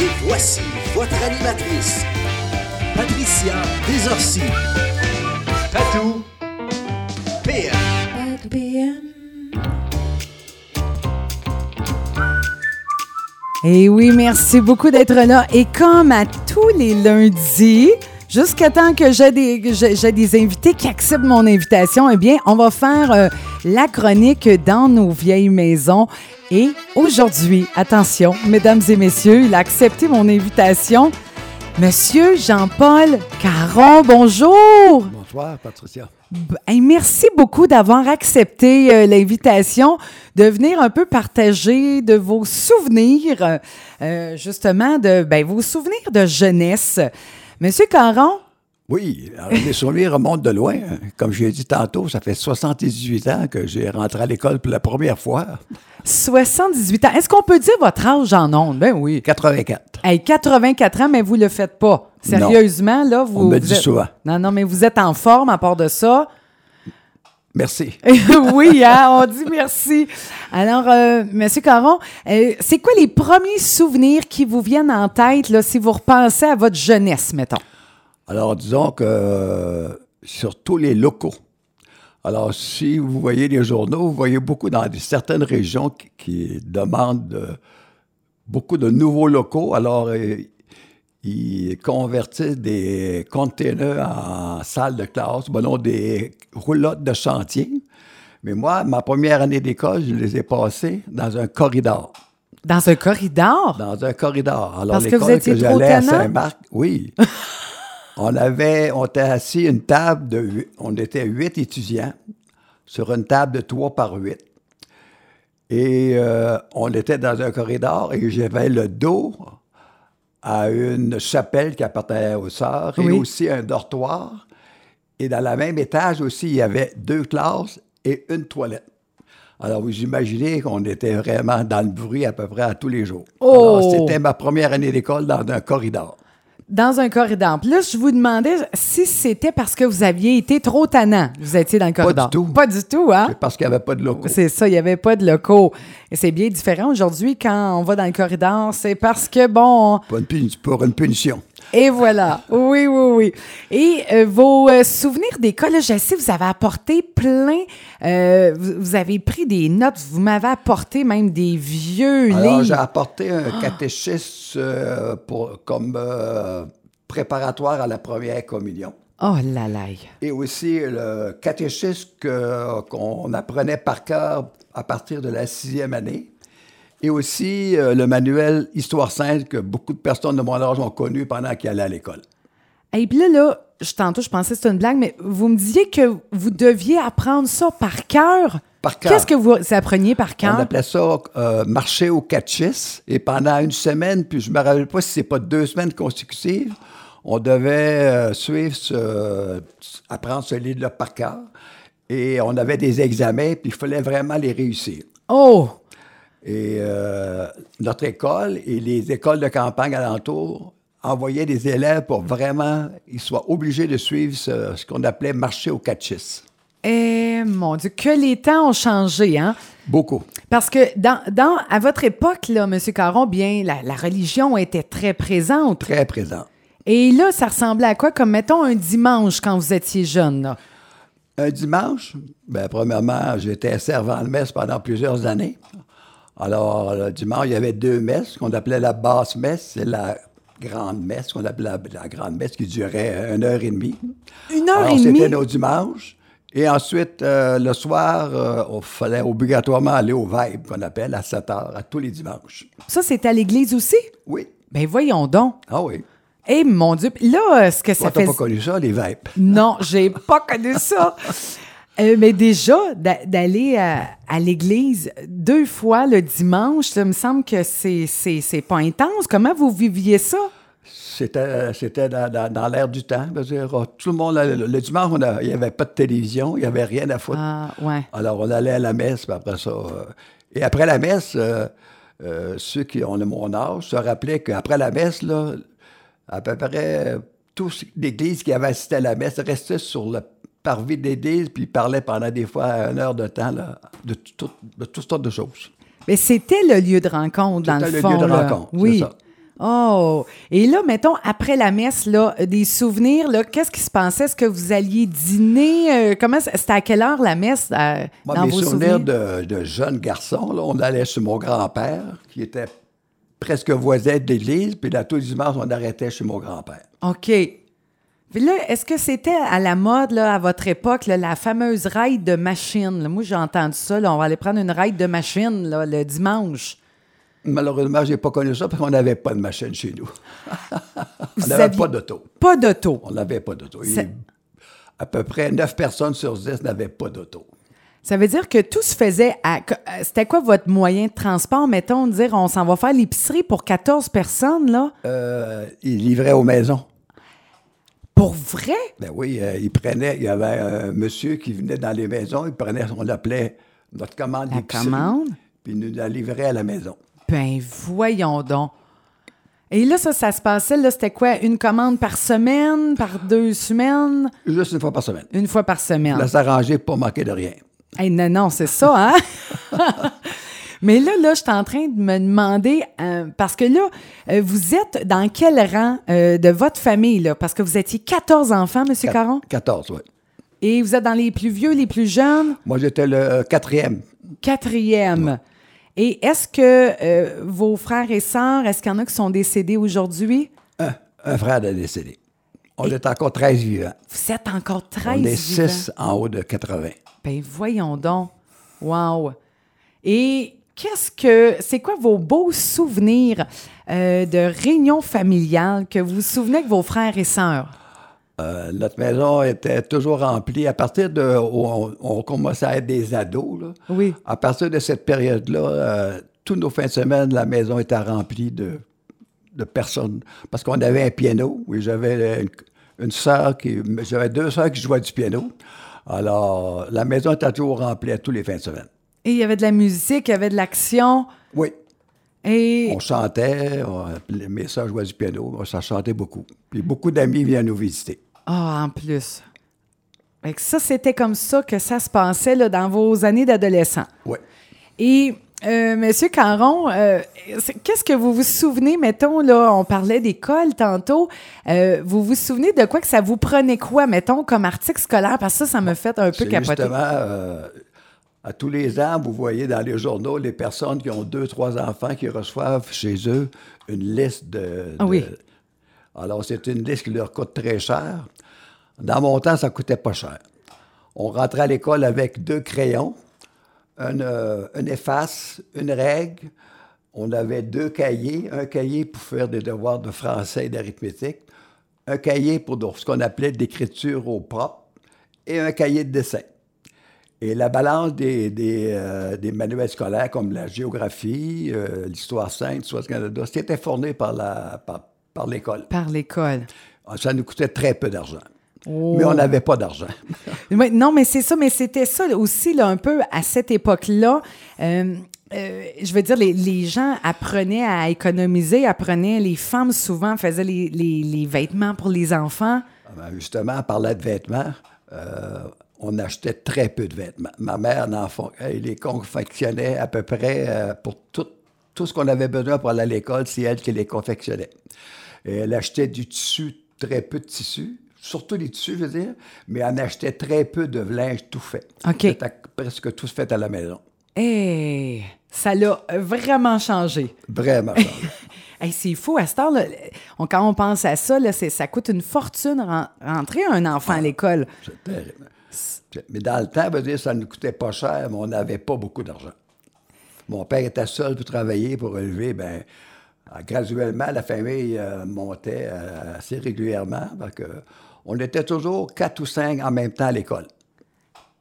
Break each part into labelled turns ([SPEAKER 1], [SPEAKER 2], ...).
[SPEAKER 1] Et voici votre animatrice, Patricia Desorcy. Patou PM.
[SPEAKER 2] Et oui, merci beaucoup d'être là. Et comme à tous les lundis, jusqu'à temps que j'ai des, des invités qui acceptent mon invitation, eh bien, on va faire euh, la chronique dans nos vieilles maisons. Et aujourd'hui, attention, mesdames et messieurs, il a accepté mon invitation. Monsieur Jean-Paul Caron, bonjour!
[SPEAKER 3] Bonsoir, Patricia.
[SPEAKER 2] Hey, merci beaucoup d'avoir accepté euh, l'invitation de venir un peu partager de vos souvenirs, euh, justement, de ben, vos souvenirs de jeunesse. Monsieur Caron,
[SPEAKER 3] Oui, les souvenirs remontent de loin. Comme j'ai dit tantôt, ça fait 78 ans que j'ai rentré à l'école pour la première fois.
[SPEAKER 2] 78 ans. Est-ce qu'on peut dire votre âge en ondes? Ben oui.
[SPEAKER 3] 84.
[SPEAKER 2] Hey, 84 ans, mais vous le faites pas.
[SPEAKER 3] Non.
[SPEAKER 2] Sérieusement, là, vous.
[SPEAKER 3] On me
[SPEAKER 2] vous
[SPEAKER 3] dit
[SPEAKER 2] êtes-
[SPEAKER 3] souvent.
[SPEAKER 2] Non, non, mais vous êtes en forme à part de ça.
[SPEAKER 3] Merci.
[SPEAKER 2] oui, hein, on dit merci. Alors, euh, Monsieur Caron, euh, c'est quoi les premiers souvenirs qui vous viennent en tête là, si vous repensez à votre jeunesse, mettons?
[SPEAKER 3] Alors, disons que euh, sur tous les locaux. Alors, si vous voyez les journaux, vous voyez beaucoup dans certaines régions qui, qui demandent de- beaucoup de nouveaux locaux. Alors, euh, ils convertissent des containers en salles de classe, non, des roulottes de chantier. Mais moi, ma première année d'école, je les ai passées dans un corridor.
[SPEAKER 2] Dans un corridor?
[SPEAKER 3] Dans un corridor. Alors,
[SPEAKER 2] Parce que vous
[SPEAKER 3] l'école
[SPEAKER 2] étiez
[SPEAKER 3] que j'allais à? Saint-Marc, oui. on avait, on était assis une table de, on était huit étudiants sur une table de trois par huit. Et euh, on était dans un corridor et j'avais le dos à une chapelle qui appartenait aux sœurs et aussi un dortoir. Et dans le même étage aussi, il y avait deux classes et une toilette. Alors, vous imaginez qu'on était vraiment dans le bruit à peu près à tous les jours.
[SPEAKER 2] Oh!
[SPEAKER 3] Alors, c'était ma première année d'école dans un corridor.
[SPEAKER 2] Dans un corridor. Puis là, je vous demandais si c'était parce que vous aviez été trop tannant. Vous étiez dans le corridor.
[SPEAKER 3] du tout.
[SPEAKER 2] Pas du tout, hein?
[SPEAKER 3] C'est parce qu'il n'y avait pas de locaux.
[SPEAKER 2] C'est ça, il n'y avait pas de locaux. Et c'est bien différent aujourd'hui quand on va dans le corridor. C'est parce que, bon,
[SPEAKER 3] une, pour une punition.
[SPEAKER 2] Et voilà. Oui, oui, oui. Et euh, vos euh, souvenirs d'école, je sais, vous avez apporté plein. euh, vous, vous avez pris des notes. Vous m'avez apporté même des vieux
[SPEAKER 3] Alors, j'ai
[SPEAKER 2] livres.
[SPEAKER 3] apporté un catéchisme euh, pour, comme préparatoire à la première communion.
[SPEAKER 2] Oh là là.
[SPEAKER 3] Et aussi le catéchisme qu'on apprenait par cœur à partir de la sixième année. Et aussi euh, le manuel Histoire sainte que beaucoup de personnes de mon âge ont connu pendant qu'ils allaient à l'école.
[SPEAKER 2] Et puis là, là, je, tantôt, je pensais que c'était une blague, mais vous me disiez que vous deviez apprendre ça par cœur.
[SPEAKER 3] Par cœur.
[SPEAKER 2] Qu'est-ce que vous appreniez par
[SPEAKER 3] On
[SPEAKER 2] cœur?
[SPEAKER 3] appelait ça euh, marcher au catechisme. Et pendant une semaine, puis je me rappelle pas si c'est pas deux semaines consécutives, on devait euh, suivre, ce- apprendre ce livre-là par cœur. Et on avait des examens, puis il fallait vraiment les réussir.
[SPEAKER 2] Oh!
[SPEAKER 3] Et euh, notre école et les écoles de campagne alentour envoyaient des élèves pour vraiment ils soient obligés de suivre ce, ce qu'on appelait marcher au catechisme.
[SPEAKER 2] Eh, mon Dieu, que les temps ont changé, hein?
[SPEAKER 3] Beaucoup.
[SPEAKER 2] Parce que dans, dans, à votre époque, là, M. Caron, bien, la, la religion était très présente.
[SPEAKER 3] Très présent.
[SPEAKER 2] Et là, ça ressemblait à quoi? Comme, mettons, un dimanche quand vous étiez jeune, là.
[SPEAKER 3] Un dimanche, ben, premièrement, j'étais servant de messe pendant plusieurs années. Alors, le dimanche, il y avait deux messes qu'on appelait la basse messe et la grande messe, qu'on appelait la, la grande messe qui durait une heure et demie.
[SPEAKER 2] Une heure
[SPEAKER 3] Alors,
[SPEAKER 2] et demie?
[SPEAKER 3] c'était nos dimanches. Et ensuite, euh, le soir, euh, on fallait obligatoirement aller au Vibe, qu'on appelle à 7 heures, à tous les dimanches.
[SPEAKER 2] Ça, c'était à l'église aussi?
[SPEAKER 3] Oui.
[SPEAKER 2] Ben voyons donc.
[SPEAKER 3] Ah oui.
[SPEAKER 2] Eh, mon Dieu. Là, ce que ça
[SPEAKER 3] t'as
[SPEAKER 2] fait...
[SPEAKER 3] pas connu ça, les Vibes?
[SPEAKER 2] Non, j'ai pas connu ça. Euh, mais déjà, d'a- d'aller à, à l'église deux fois le dimanche, ça me semble que c'est, pas intense. Comment vous viviez ça?
[SPEAKER 3] C'était, c'était dans, dans- dans l'air du temps. Dire, euh, tout le monde, le, le dimanche, on a- il n'y avait pas de télévision, il n'y avait rien à foutre.
[SPEAKER 2] Ah, ouais.
[SPEAKER 3] Alors, on allait à la messe, puis après ça. euh, et après la messe, euh, euh, ceux qui ont le mon âge se rappelaient qu'après la messe, là, à peu près tous l'église qui avait assisté à la messe restait sur le de l'église, puis ils parlaient pendant des fois une heure de temps là, de, tout- de toutes sortes de choses.
[SPEAKER 2] Mais c'était le lieu de rencontre, dans
[SPEAKER 3] C'était
[SPEAKER 2] le
[SPEAKER 3] le
[SPEAKER 2] fond.
[SPEAKER 3] lieu de
[SPEAKER 2] là.
[SPEAKER 3] rencontre,
[SPEAKER 2] Oui.
[SPEAKER 3] ça.
[SPEAKER 2] Oh! Et là, mettons, après la messe, là, des souvenirs, là, qu'est-ce qui se passait? Est-ce que vous alliez dîner? Euh, comment c'était à quelle heure la messe euh,
[SPEAKER 3] Moi,
[SPEAKER 2] dans
[SPEAKER 3] mes
[SPEAKER 2] vos
[SPEAKER 3] souvenirs
[SPEAKER 2] souvenirs?
[SPEAKER 3] de, de jeune garçon, là, on allait chez mon grand-père, qui était presque voisin de l'église, puis là, tous les dimanches, on arrêtait chez mon grand-père.
[SPEAKER 2] OK. Puis là, est-ce que c'était à la mode, là, à votre époque, là, la fameuse ride de machine? là? Moi, j'ai entendu ça. là, on va aller prendre une ride de machine là, le dimanche.
[SPEAKER 3] Malheureusement, je n'ai pas connu ça parce qu'on n'avait pas de machine chez nous. on n'avait pas d'auto.
[SPEAKER 2] Pas d'auto.
[SPEAKER 3] On n'avait pas d'auto. À peu près 9 personnes sur 10 n'avaient pas d'auto.
[SPEAKER 2] Ça veut dire que tout se faisait à. euh, C'était quoi votre moyen de transport? Mettons, dire, on s'en va faire l'épicerie pour 14 personnes, là?
[SPEAKER 3] Euh, ils livraient aux maisons.
[SPEAKER 2] Pour vrai?
[SPEAKER 3] Ben oui, euh, ils prenaient, il y avait un monsieur qui venait dans les maisons, il prenait, on l'appelait notre commande
[SPEAKER 2] La commande?
[SPEAKER 3] puis il nous la livrait à la maison.
[SPEAKER 2] Ben, voyons donc. Et là, ça, ça se passait, là, c'était quoi? Une commande par semaine, par deux semaines?
[SPEAKER 3] Juste une fois par semaine.
[SPEAKER 2] Une fois par semaine.
[SPEAKER 3] Là, s'arranger pour manquer de rien.
[SPEAKER 2] Hey, non, non, c'est ça, hein? Mais là, là, je suis en train de me demander, euh, parce que là, euh, vous êtes dans quel rang euh, de votre famille, là? Parce que vous étiez 14 enfants, M. Caron,
[SPEAKER 3] 14, oui.
[SPEAKER 2] et vous êtes dans les plus vieux, les plus jeunes,
[SPEAKER 3] Moi, j'étais le quatrième.
[SPEAKER 2] quatrième. Et est-ce que vos frères et sœurs, est-ce qu'il y en a qui sont décédés aujourd'hui?
[SPEAKER 3] Un, un frère est décédé. On est encore 13 vivants.
[SPEAKER 2] Vous êtes encore 13
[SPEAKER 3] On est
[SPEAKER 2] vivants.
[SPEAKER 3] 6 en haut de 80.
[SPEAKER 2] Ben voyons donc. Wow. Et qu'est-ce que c'est quoi vos beaux souvenirs euh, de réunions familiales que vous vous souvenez avec vos frères et sœurs?
[SPEAKER 3] Euh, notre maison était toujours remplie. À partir de où on, on commençait à être des ados, là,
[SPEAKER 2] Oui.
[SPEAKER 3] à partir de cette période-là, euh, tous nos fins de semaine, la maison était remplie de, de personnes. Parce qu'on avait un piano. Oui, j'avais une, une sœur qui. J'avais deux sœurs qui jouaient du piano. Alors, la maison était toujours remplie à tous les fins de semaine.
[SPEAKER 2] Et il y avait de la musique, il y avait de l'action.
[SPEAKER 3] Oui.
[SPEAKER 2] Et
[SPEAKER 3] On chantait, on- mes jouaient du piano, on s'en chantait beaucoup. Puis beaucoup d'amis viennent nous visiter.
[SPEAKER 2] ah, en plus. Fait que ça, c'était comme ça que ça se passait là, dans vos années d'adolescent.
[SPEAKER 3] Oui.
[SPEAKER 2] Et euh, Monsieur Caron, euh, qu'est-ce que vous vous souvenez, mettons, là, on parlait d'école tantôt, euh, vous vous souvenez de quoi que ça vous prenait quoi, mettons, comme article scolaire? Parce que ça, ça me fait un peu capoter.
[SPEAKER 3] justement, euh, à tous les ans, vous voyez dans les journaux les personnes qui ont deux, trois enfants qui reçoivent chez eux une liste de.
[SPEAKER 2] Ah oui.
[SPEAKER 3] de- Alors, c'est une liste qui leur coûte très cher. Dans mon temps, ça coûtait pas cher. On rentrait à l'école avec deux crayons, un, euh, un efface, une règle. On avait deux cahiers, un cahier pour faire des devoirs de français et d'arithmétique, un cahier pour ce qu'on appelait d'écriture au propre et un cahier de dessin. Et la balance des, des, euh, des manuels scolaires comme la géographie, euh, l'histoire sainte, l'histoire du Canada, c'était fourni par la- par- par l'école.
[SPEAKER 2] Par l'école.
[SPEAKER 3] Ça nous coûtait très peu d'argent.
[SPEAKER 2] Oh.
[SPEAKER 3] Mais on n'avait pas d'argent.
[SPEAKER 2] Non, mais c'est ça, mais c'était ça aussi, là, un peu à cette époque-là. Euh, euh, je veux dire, les, les gens apprenaient à économiser, apprenaient, les femmes souvent faisaient les, les- les vêtements pour les enfants.
[SPEAKER 3] Ah ben, Justement, par là de vêtements, euh, on achetait très peu de vêtements. Ma mère elle les confectionnait à peu près euh, pour tout, tout ce qu'on avait besoin pour aller à l'école, c'est elle qui les confectionnait. Et elle achetait du tissu, très peu de tissu, surtout des tissus, je veux dire, mais elle en achetait très peu de linge tout fait.
[SPEAKER 2] OK.
[SPEAKER 3] C'était presque tout fait à la maison.
[SPEAKER 2] Eh, ça l'a vraiment changé.
[SPEAKER 3] Vraiment.
[SPEAKER 2] Hey, c'est fou, à cette heure-là, on- quand on pense à ça, là, ça coûte une fortune ren- rentrer un enfant à l'école.
[SPEAKER 3] C'est terrible. Mais dans le temps, dire, ça ne nous coûtait pas cher, mais on n'avait pas beaucoup d'argent. Mon père était seul pour travailler, pour élever. Ben, euh, graduellement, la famille euh, montait euh, assez régulièrement. Parce que on était toujours quatre ou cinq en même temps à l'école.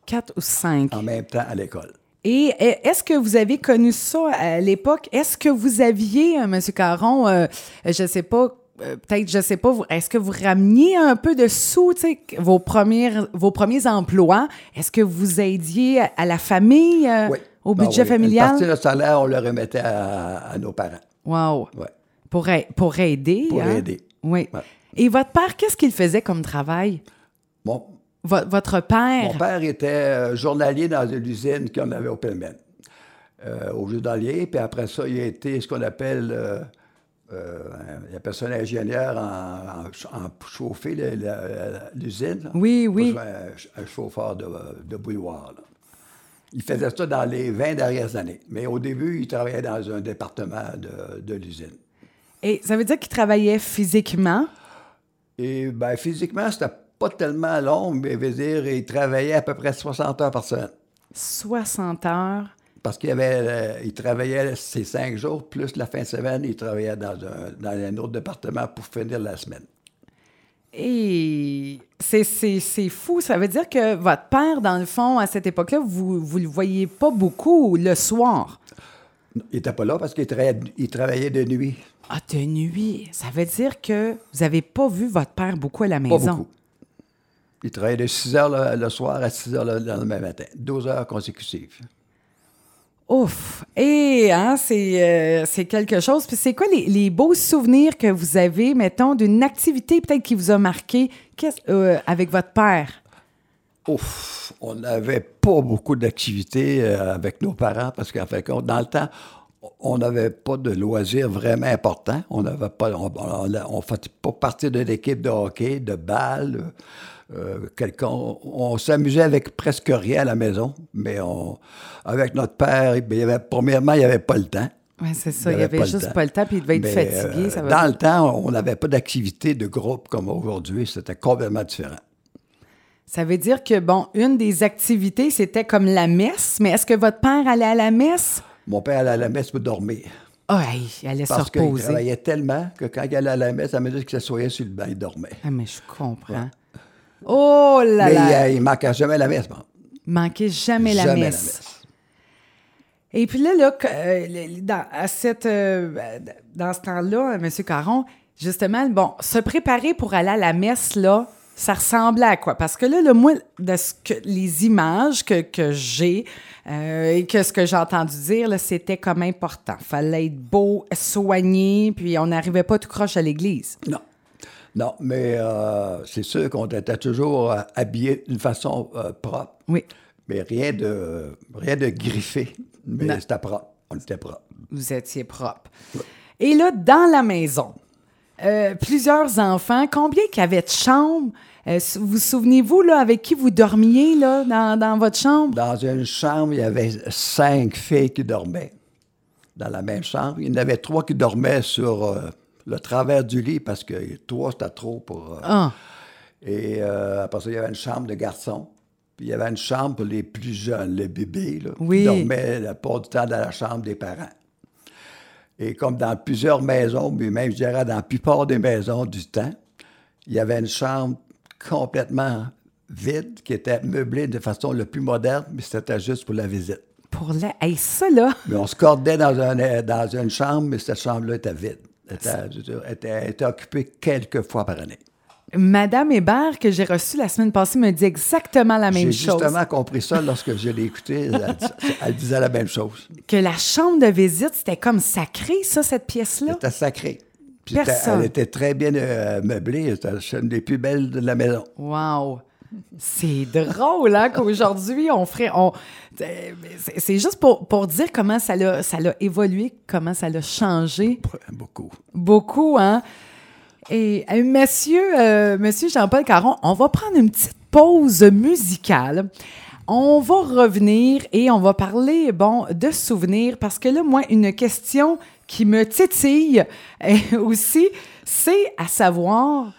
[SPEAKER 2] Quatre ou cinq.
[SPEAKER 3] En même temps à l'école.
[SPEAKER 2] Et est-ce que vous avez connu ça à l'époque? Est-ce que vous aviez, euh, M. Caron, euh, je sais pas, euh, peut-être, je sais pas, est-ce que vous rameniez un peu de sous, vos, premières, vos premiers emplois? Est-ce que vous aidiez à, à la famille, euh,
[SPEAKER 3] Oui.
[SPEAKER 2] au
[SPEAKER 3] Ben
[SPEAKER 2] budget
[SPEAKER 3] oui. Une
[SPEAKER 2] familial?
[SPEAKER 3] partie de notre salaire, on le remettait à, à nos parents.
[SPEAKER 2] Wow.
[SPEAKER 3] Ouais.
[SPEAKER 2] Pour, ai- pour aider.
[SPEAKER 3] Pour
[SPEAKER 2] hein?
[SPEAKER 3] aider.
[SPEAKER 2] Oui.
[SPEAKER 3] Ouais.
[SPEAKER 2] Et votre père, qu'est-ce qu'il faisait comme travail? Vo- votre père?
[SPEAKER 3] Mon père était euh, journalier dans une usine qu'on avait au Pelmen, euh, au Judalier. Puis après ça, il a été ce qu'on appelle euh, il appelle ça un ingénieur en, en, en chauffer l'usine.
[SPEAKER 2] Oui, oui.
[SPEAKER 3] Un, un chauffeur de, de bouilloire. là. Il faisait ça dans les 20 dernières années. Mais au début, il travaillait dans un département de, de l'usine.
[SPEAKER 2] Et ça veut dire qu'il travaillait physiquement?
[SPEAKER 3] Et ben, physiquement, c'était pas tellement long, mais veut dire, il travaillait à peu près 60 heures par semaine.
[SPEAKER 2] 60 heures.
[SPEAKER 3] Parce qu'il avait, euh, il travaillait ces cinq jours, plus la fin de semaine, il travaillait dans un, dans un autre département pour finir la semaine.
[SPEAKER 2] Et c'est, fou. Ça veut dire que votre père, dans le fond, à cette époque-là, vous ne le voyez pas beaucoup le soir.
[SPEAKER 3] Il n'était pas là parce qu'il travaillait, il travaillait de nuit.
[SPEAKER 2] Ah, de nuit. Ça veut dire que vous n'avez pas vu votre père beaucoup à la
[SPEAKER 3] Pas
[SPEAKER 2] maison.
[SPEAKER 3] beaucoup. Il travaillait de 6 heures le, le soir à 6 heures le, le lendemain matin. 12 heures consécutives.
[SPEAKER 2] Ouf! Et hein, c'est, euh, c'est quelque chose. Puis c'est quoi les, les beaux souvenirs que vous avez, mettons, d'une activité peut-être qui vous a marqué? Euh, avec votre père?
[SPEAKER 3] Ouf, on n'avait pas beaucoup d'activités euh, avec nos parents parce qu'en fait, dans le temps, on n'avait pas de loisirs vraiment importants. On n'avait pas, on, faisait pas partie d'une équipe de hockey, de balle, euh. On, s'amusait avec presque rien à la maison, mais on, avec notre père, il y avait, premièrement, il n'y avait pas le temps.
[SPEAKER 2] Oui, c'est ça. Il
[SPEAKER 3] Il
[SPEAKER 2] n'y avait juste pas le temps, puis il devait être
[SPEAKER 3] Mais,
[SPEAKER 2] fatigué.
[SPEAKER 3] euh,
[SPEAKER 2] ça
[SPEAKER 3] dans le temps, on n'avait pas d'activité de groupe comme aujourd'hui. C'était complètement différent.
[SPEAKER 2] Ça veut dire que, bon, une des activités, c'était comme la messe, mais est-ce que votre père allait à la messe?
[SPEAKER 3] Mon père allait à la messe pour dormir.
[SPEAKER 2] Ah, hey, il allait
[SPEAKER 3] Parce
[SPEAKER 2] se reposer.
[SPEAKER 3] travaillait tellement que quand il allait à la messe, à mesure qu'il s'assoyait sur le banc, il dormait.
[SPEAKER 2] Ah, mais je comprends. Oh là
[SPEAKER 3] Mais
[SPEAKER 2] là!
[SPEAKER 3] il, ne manquait jamais la messe. bon.
[SPEAKER 2] Manquez jamais la
[SPEAKER 3] Jamais
[SPEAKER 2] messe. Et puis là, là euh, dans, à cette, euh, dans ce temps-là, M. Caron, justement, bon, se préparer pour aller à la messe, là, ça ressemblait à quoi? Parce que là, le moi, de ce que, les images que, que j'ai euh, et que ce que j'ai entendu dire, c'était comme important. fallait être beau, soigné, puis on n'arrivait pas tout croche à l'église.
[SPEAKER 3] Non. Non, mais euh, c'est sûr qu'on était toujours euh, habillés d'une façon euh, propre.
[SPEAKER 2] Oui.
[SPEAKER 3] Mais rien de, rien de griffé. Mais
[SPEAKER 2] Non.
[SPEAKER 3] c'était propre. On était propre.
[SPEAKER 2] vous étiez propre. Et là, dans la maison, euh, plusieurs enfants, combien qu'il y avait de chambres? Euh, vous souvenez-vous, là, avec qui vous dormiez, là, dans, dans votre chambre?
[SPEAKER 3] Dans une chambre, il y avait cinq filles qui dormaient. Dans la même chambre. Il y en avait trois qui dormaient sur euh, le travers du lit parce que trois, c'était trop pour. euh,
[SPEAKER 2] Ah,
[SPEAKER 3] Et euh, après ça, il y avait une chambre de garçons. Puis il y avait une chambre pour les plus jeunes, les bébés, là,
[SPEAKER 2] Oui.
[SPEAKER 3] qui dormaient la plupart du temps dans la chambre des parents. Et comme dans plusieurs maisons, mais même je dirais dans la plupart des maisons du temps, il y avait une chambre complètement vide qui était meublée de façon le plus moderne, mais c'était juste pour la visite.
[SPEAKER 2] pour la... Hey, ça, là,
[SPEAKER 3] Mais on se cordait dans, un- dans une chambre, mais cette chambre-là était vide. Elle était, occupée quelques fois par année.
[SPEAKER 2] Madame Hébert, que j'ai reçue la semaine passée, me dit exactement la même
[SPEAKER 3] J'ai
[SPEAKER 2] chose.
[SPEAKER 3] justement compris ça lorsque je l'ai écouté. Elle, elle disait la même chose.
[SPEAKER 2] Que la chambre de visite, c'était comme sacré, ça, cette pièce-là?
[SPEAKER 3] C'était sacré. Puis
[SPEAKER 2] Personne.
[SPEAKER 3] elle était très bien euh, meublée. C'était une des plus belles de la maison.
[SPEAKER 2] Wow! C'est drôle, hein, qu'aujourd'hui, on ferait. On, c'est juste pour, pour dire comment ça l'a ça l'a évolué, comment ça l'a changé.
[SPEAKER 3] Beaucoup.
[SPEAKER 2] Beaucoup, hein? Et euh, monsieur, euh, monsieur Jean-Paul Caron, on va prendre une petite pause musicale. On va revenir et on va parler, bon, de souvenirs, parce que là, moi, une question qui me titille aussi, c'est à savoir,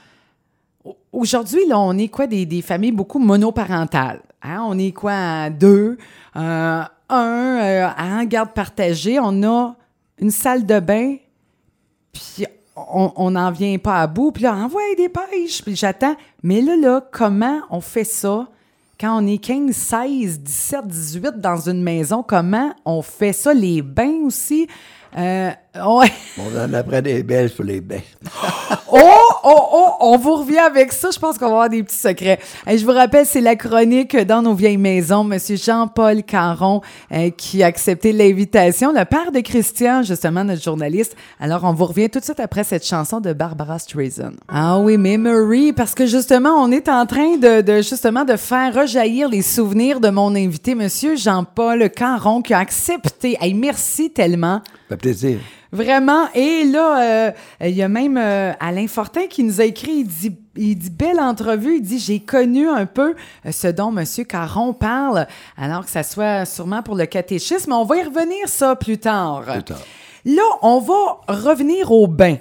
[SPEAKER 2] aujourd'hui, là, on est quoi, des, des familles beaucoup monoparentales. hein? On est quoi, à deux, euh, un, euh, en garde partagée, on a une salle de bain, puis on n'en vient pas à bout. Puis là, envoie des pêches, puis j'attends. Mais là, là, comment on fait ça? Quand on est 15, 16, 17, 18 dans une maison? Comment on fait ça? Les bains aussi? Euh, ouais.
[SPEAKER 3] On en apprend des belles pour les bains.
[SPEAKER 2] Oh, oh, oh, on vous revient avec ça. Je pense qu'on va avoir des petits secrets. Et je vous rappelle, c'est la chronique dans nos vieilles maisons. Monsieur Jean-Paul Caron euh, qui a accepté l'invitation. Le père de Christian, justement, notre journaliste. Alors, on vous revient tout de suite après cette chanson de Barbara Streisand. Ah oui, Memory, parce que justement, on est en train de, de, justement de faire rejaillir les souvenirs de mon invité, Monsieur Jean-Paul Caron, qui a accepté. Hey, merci tellement.
[SPEAKER 3] Ça fait plaisir.
[SPEAKER 2] Vraiment. Et là, euh, il y a même euh, Alain Fortin qui nous a écrit, il dit, il dit belle entrevue, il dit j'ai connu un peu euh, ce dont M. Caron parle, alors que ça soit sûrement pour le catéchisme. On va y revenir ça plus tard.
[SPEAKER 3] Plus tard.
[SPEAKER 2] Là, on va revenir au bain.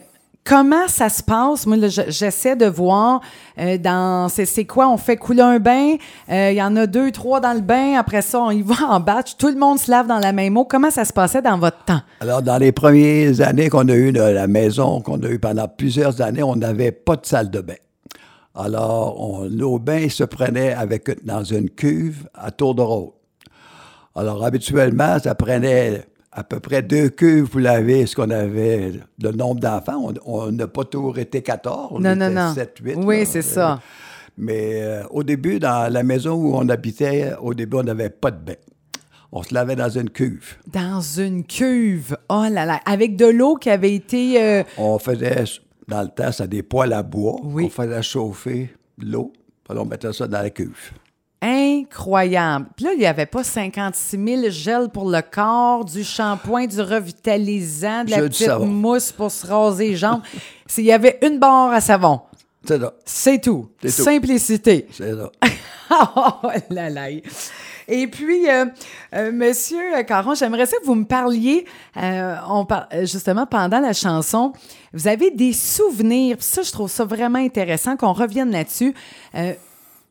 [SPEAKER 2] Comment ça se passe? Moi, j'essaie de voir euh, dans. C'est quoi? On fait couler un bain. euh, Il y en a deux, trois dans le bain. Après ça, on y va en batch. Tout le monde se lave dans la même eau. Comment ça se passait dans votre temps?
[SPEAKER 3] Alors, dans les premières années qu'on a de la maison, qu'on a eu pendant plusieurs années, on n'avait pas de salle de bain. Alors, on, nos bains se prenaient avec, dans une cuve à tour de rôle. Alors, habituellement, ça prenait à peu près deux cuves pour laver ce qu'on avait, le nombre d'enfants. On- n'a pas toujours été 14, on
[SPEAKER 2] Non, non,
[SPEAKER 3] était
[SPEAKER 2] non.
[SPEAKER 3] 7, 8.
[SPEAKER 2] Oui,
[SPEAKER 3] là.
[SPEAKER 2] c'est ça.
[SPEAKER 3] Mais euh, au début, dans la maison où on habitait, au début, on n'avait pas de bain. On se lavait dans une cuve.
[SPEAKER 2] Dans une cuve. Oh là là. Avec de l'eau qui avait été. euh,
[SPEAKER 3] On faisait, dans le temps, ça des poêles à bois.
[SPEAKER 2] Oui.
[SPEAKER 3] On faisait chauffer l'eau, puis on mettait ça dans la cuve.
[SPEAKER 2] Incroyable. Puis là, il n'y avait pas 56 000 gels pour le corps, du shampoing, du revitalisant, de la petite mousse pour se raser les jambes. Il y avait une barre à savon.
[SPEAKER 3] C'est ça.
[SPEAKER 2] C'est tout.
[SPEAKER 3] Tout.
[SPEAKER 2] Simplicité.
[SPEAKER 3] C'est ça.
[SPEAKER 2] oh là là. Et puis, euh, euh, Monsieur Caron, j'aimerais ça que vous me parliez, euh, on par- justement, pendant la chanson, vous avez des souvenirs. Ça, je trouve ça vraiment intéressant qu'on revienne là-dessus.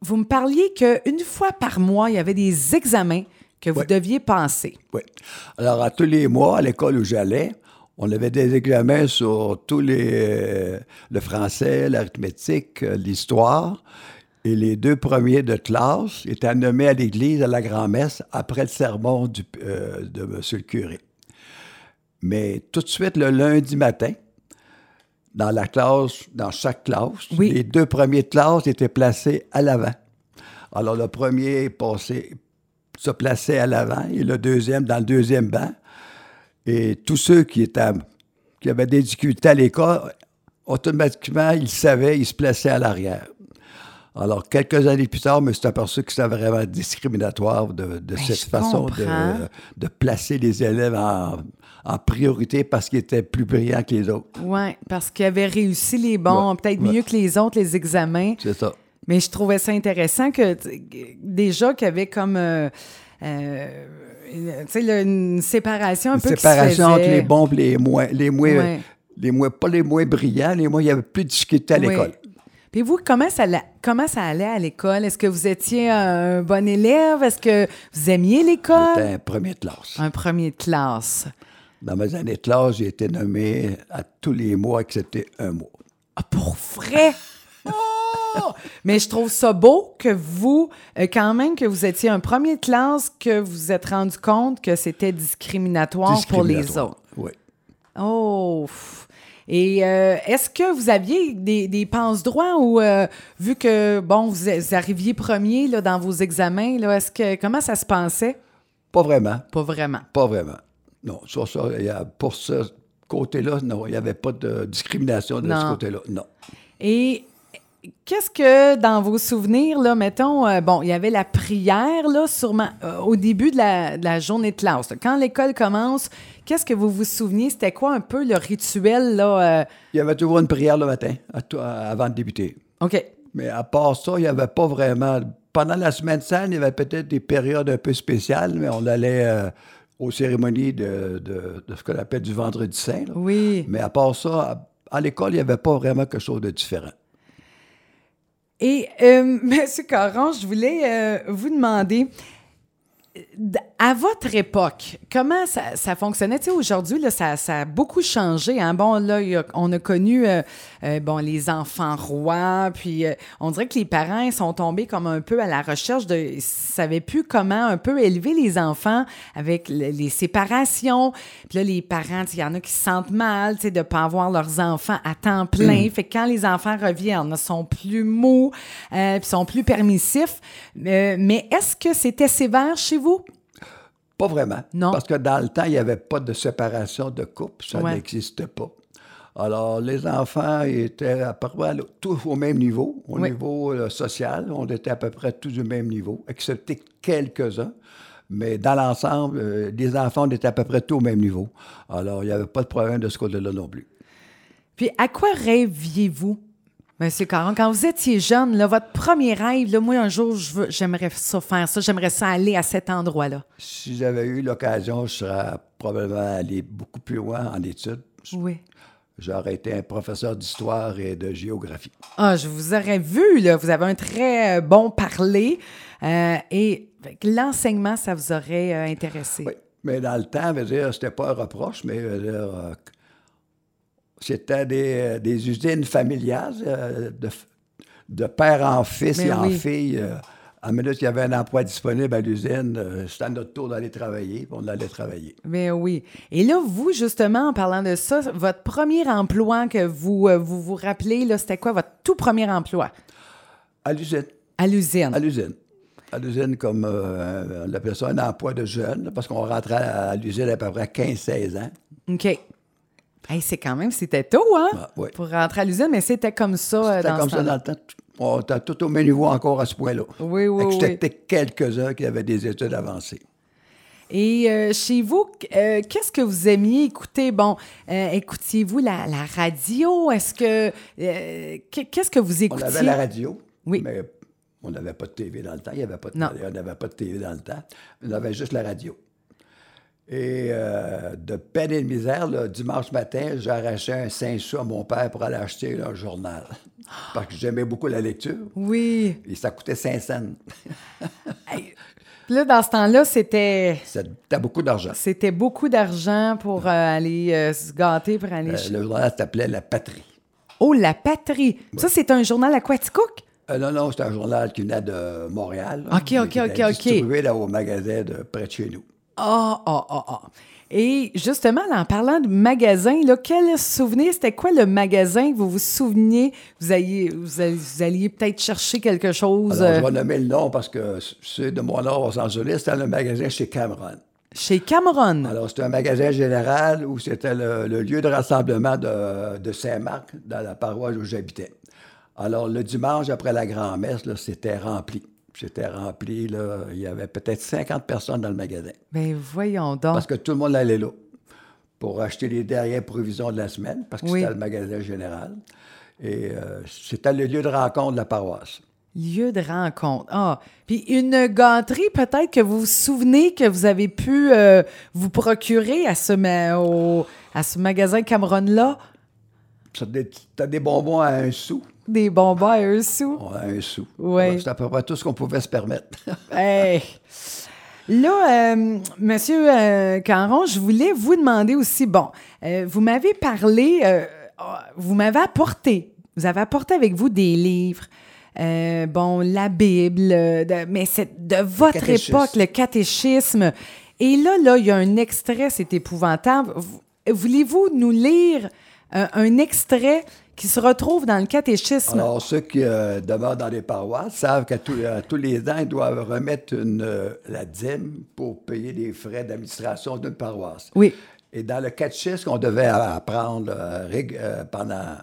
[SPEAKER 2] Vous me parliez qu'une fois par mois, il y avait des examens que vous deviez passer.
[SPEAKER 3] Oui. Alors, à tous les mois, à l'école où j'allais, on avait des examens sur tous les... le français, l'arithmétique, euh, l'histoire. Et les deux premiers de classe étaient nommés à l'église à la grand-messe après le sermon du, euh, de M. le curé. Mais tout de suite, le lundi matin, dans la classe, dans chaque classe,
[SPEAKER 2] Oui.
[SPEAKER 3] les deux premiers de classe étaient placés à l'avant. Alors, le premier passait, se plaçait à l'avant et le deuxième dans le deuxième banc. Et tous ceux qui, étaient, qui avaient des difficultés à l'école, automatiquement, ils savaient, ils se plaçaient à l'arrière. Alors, quelques années plus tard, je me suis aperçu que c'était vraiment discriminatoire de, de cette
[SPEAKER 2] Ben, je
[SPEAKER 3] façon de, de placer les élèves en, en priorité parce qu'ils étaient plus brillants que les autres.
[SPEAKER 2] Oui, parce qu'ils avaient réussi les bons,
[SPEAKER 3] Ouais,
[SPEAKER 2] peut-être
[SPEAKER 3] ouais.
[SPEAKER 2] mieux que les autres, les examens.
[SPEAKER 3] C'est ça.
[SPEAKER 2] Mais je trouvais ça intéressant que déjà qu'il y avait comme euh, euh, une, tu sais, là, une séparation un
[SPEAKER 3] Une
[SPEAKER 2] peu qui se
[SPEAKER 3] séparation entre les bons et les moins, les moins,
[SPEAKER 2] Ouais.
[SPEAKER 3] les moins, pas les moins brillants, les moins, il y avait plus de difficultés à
[SPEAKER 2] Oui. Puis vous, comment ça, comment ça allait à l'école? Est-ce que vous étiez un bon élève? Est-ce que vous aimiez
[SPEAKER 3] J'étais
[SPEAKER 2] l'école?
[SPEAKER 3] un premier de classe.
[SPEAKER 2] Un premier de classe.
[SPEAKER 3] Dans mes années de classe, j'ai été nommé à tous les mois, excepté un mois.
[SPEAKER 2] Ah, pour vrai? Oh! Mais je trouve ça beau que vous, euh, quand même, que vous étiez un premier de classe, que vous vous êtes rendu compte que c'était discriminatoire, pour les autres.
[SPEAKER 3] Oui.
[SPEAKER 2] Oh! pff. Et euh, est-ce que vous aviez des, des passe-droits ou, euh, vu que, bon, vous, vous arriviez premier là, dans vos examens, là, est-ce que, comment ça se pensait?
[SPEAKER 3] Pas vraiment.
[SPEAKER 2] Pas vraiment.
[SPEAKER 3] Pas vraiment. Non, sur ça, il y a- pour ce côté-là, non, il n'y avait pas de discrimination de ce côté-là. Non.
[SPEAKER 2] Et qu'est-ce que, dans vos souvenirs, là, mettons, euh, bon, il y avait la prière, là, sûrement, euh, au début de la, de la journée de classe. là. Quand l'école commence, qu'est-ce que vous vous souveniez? C'était quoi un peu le rituel, là? euh,
[SPEAKER 3] Il y avait toujours une prière le matin, à avant de débuter.
[SPEAKER 2] OK.
[SPEAKER 3] Mais à part ça, il n'y avait pas vraiment. Pendant la semaine sainte, il y avait peut-être des périodes un peu spéciales, mais on allait aux cérémonies de, de- de ce qu'on appelle du vendredi saint. là.
[SPEAKER 2] Oui.
[SPEAKER 3] Mais à part ça, à, à l'école, il n'y avait pas vraiment quelque chose de différent.
[SPEAKER 2] Et, euh, Monsieur Caron, je voulais euh, vous demander, à votre époque, comment ça, ça fonctionnait? Tu sais, aujourd'hui, là, ça, ça a beaucoup changé. Hein? Bon, là, a- on a connu euh, euh, bon, les enfants rois, puis euh, on dirait que les parents sont tombés comme un peu à la recherche de... Ils ne savaient plus comment un peu élever les enfants avec le- les séparations. Puis là, les parents, il y en a qui se sentent mal, tu sais, de ne pas avoir leurs enfants à temps plein. Fait que quand les enfants reviennent, ils sont plus mous, puis sont plus permissifs. Mais est-ce que c'était sévère chez vous?
[SPEAKER 3] Pas vraiment.
[SPEAKER 2] Non.
[SPEAKER 3] Parce que dans le temps, il n'y avait pas de séparation de couple. Ça
[SPEAKER 2] Ouais.
[SPEAKER 3] n'existait pas. Alors, les enfants étaient à peu près tous au même niveau, au
[SPEAKER 2] Oui.
[SPEAKER 3] niveau euh, social. On était à peu près tous du même niveau, excepté quelques-uns. Mais dans l'ensemble, euh, les enfants, on était à peu près tous au même niveau. Alors, il n'y avait pas de problème de ce côté-là non plus.
[SPEAKER 2] Puis, à quoi rêviez-vous, Monsieur Caron, quand vous étiez jeune, là, votre premier rêve, là, moi, un jour, je veux- j'aimerais ça faire ça, j'aimerais ça aller à cet endroit-là.
[SPEAKER 3] Si j'avais eu l'occasion, je serais probablement allé beaucoup plus loin en études.
[SPEAKER 2] Oui.
[SPEAKER 3] J'aurais été un professeur d'histoire et de géographie.
[SPEAKER 2] Ah, je vous aurais vu, là. Vous avez un très euh, bon parler. euh, et l'enseignement, ça vous aurait euh, intéressé.
[SPEAKER 3] Oui. Mais dans le temps, veut dire, c'était pas un reproche, mais veut dire, euh, c'était des, des usines familiales euh, de, de père en fils
[SPEAKER 2] Mais
[SPEAKER 3] et en fille. euh, à la minute qu'il y avait un emploi disponible à l'usine, euh, c'était notre tour d'aller travailler, on allait travailler.
[SPEAKER 2] Mais oui. Et là, vous, justement, en parlant de ça, votre premier emploi que vous euh, vous, vous rappelez, c'était quoi votre tout premier emploi?
[SPEAKER 3] À l'usine.
[SPEAKER 2] À l'usine.
[SPEAKER 3] À l'usine. À l'usine, comme on appelait ça un emploi de jeune, parce qu'on rentrait à l'usine à peu près 15-16 ans.
[SPEAKER 2] OK. Hey, c'est quand même, c'était tôt, hein?
[SPEAKER 3] Ah, oui.
[SPEAKER 2] Pour rentrer à l'usine, mais c'était comme ça euh,
[SPEAKER 3] C'était comme ça dans le temps. On était tout au même niveau encore à ce point-là.
[SPEAKER 2] Oui, oui,
[SPEAKER 3] que
[SPEAKER 2] oui.
[SPEAKER 3] C'était quelques-uns qui avaient des études avancées.
[SPEAKER 2] Et euh, chez vous, euh, qu'est-ce que vous aimiez écouter? Bon, euh, écoutiez-vous la, la radio? Est-ce que... qu'est- qu'est-ce que vous
[SPEAKER 3] On
[SPEAKER 2] écoutiez?
[SPEAKER 3] avait la radio,
[SPEAKER 2] Oui.
[SPEAKER 3] mais on n'avait pas de TV dans le temps. Il y avait pas de,
[SPEAKER 2] Non.
[SPEAKER 3] on n'avait pas de TV dans le temps. On avait juste la radio. Et euh, de peine et de misère, le dimanche matin, j'arrachais un 5 sous à mon père pour aller acheter un journal. Parce que j'aimais beaucoup la lecture.
[SPEAKER 2] Oui.
[SPEAKER 3] Et ça coûtait 5 cents.
[SPEAKER 2] Puis là, dans ce temps-là, c'était...
[SPEAKER 3] C'était beaucoup d'argent.
[SPEAKER 2] C'était beaucoup d'argent pour euh, aller euh, se gâter, pour aller...
[SPEAKER 3] Euh, le journal s'appelait La Patrie.
[SPEAKER 2] Oh, La Patrie! Ça, c'est un journal à Quaticook?
[SPEAKER 3] Euh, non, non, c'était un journal qui venait de Montréal.
[SPEAKER 2] OK,
[SPEAKER 3] qui
[SPEAKER 2] OK, OK, OK.
[SPEAKER 3] Distribué là, au magasin de près de chez nous.
[SPEAKER 2] Ah, ah, ah, ah. Et justement, en parlant de magasin, là, quel souvenir, c'était quoi le magasin que vous vous souveniez? Vous alliez, vous alliez, peut-être chercher quelque chose
[SPEAKER 3] Alors,
[SPEAKER 2] euh,
[SPEAKER 3] je vais nommer le nom parce que c'est de mon à Los Angeles, c'était le magasin chez Cameron.
[SPEAKER 2] chez Cameron.
[SPEAKER 3] Alors, c'était un magasin général où c'était le, le lieu de rassemblement de, de Saint-Marc, dans la paroisse où j'habitais. Alors, le dimanche, après la grand-messe, c'était rempli. C'était rempli, là, il y avait peut-être 50 personnes dans le magasin.
[SPEAKER 2] Ben voyons donc.
[SPEAKER 3] Parce que tout le monde allait là pour acheter les dernières provisions de la semaine, parce que
[SPEAKER 2] Oui.
[SPEAKER 3] c'était le magasin général. Et euh, c'était le lieu de rencontre de la paroisse.
[SPEAKER 2] Lieu de rencontre. Ah, puis une gâterie peut-être que vous vous souvenez que vous avez pu euh, vous procurer à ce, ma- au- à ce magasin Cameron-là,
[SPEAKER 3] c'était des bonbons à un sou.
[SPEAKER 2] Des bonbons à un sou.
[SPEAKER 3] Ouais, un sou.
[SPEAKER 2] Ouais.
[SPEAKER 3] C'était à peu près tout ce qu'on pouvait se permettre.
[SPEAKER 2] Hey. Là, euh, Monsieur euh, Caron, je voulais vous demander aussi, bon, euh, vous m'avez parlé, ah, vous m'avez apporté, vous avez apporté avec vous des livres, bon, la Bible, de- mais c'est de votre époque, le catéchisme. Et là, là, il y a un extrait, c'est épouvantable. Vous- Voulez-vous nous lire un extrait qui se retrouve dans le catéchisme?
[SPEAKER 3] Alors, ceux qui euh, demeurent dans les paroisses savent qu'à tous, à tous les ans, ils doivent remettre une, euh, la dîme pour payer les frais d'administration d'une paroisse.
[SPEAKER 2] Oui.
[SPEAKER 3] Et dans le catéchisme qu'on devait apprendre euh, euh, pendant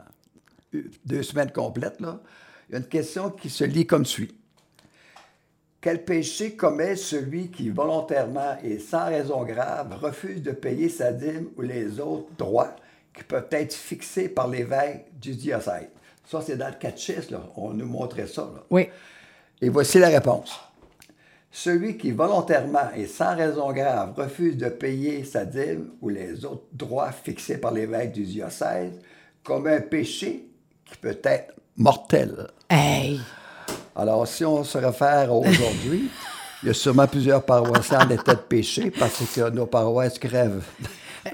[SPEAKER 3] deux semaines complètes, là, il y a une question qui se lit comme suit. Quel péché commet celui qui volontairement et sans raison grave refuse de payer sa dîme ou les autres droits qui peuvent être fixés par l'évêque du diocèse? Ça, c'est dans le catéchisme, là. on nous montrait ça. là.
[SPEAKER 2] Oui.
[SPEAKER 3] Et voici la réponse. Celui qui volontairement et sans raison grave refuse de payer sa dîme ou les autres droits fixés par l'évêque du diocèse commet un péché qui peut être mortel.
[SPEAKER 2] Hey!
[SPEAKER 3] Alors, si on se réfère aujourd'hui, il y a sûrement plusieurs paroissiens en état de péché parce que nos paroisses crèvent.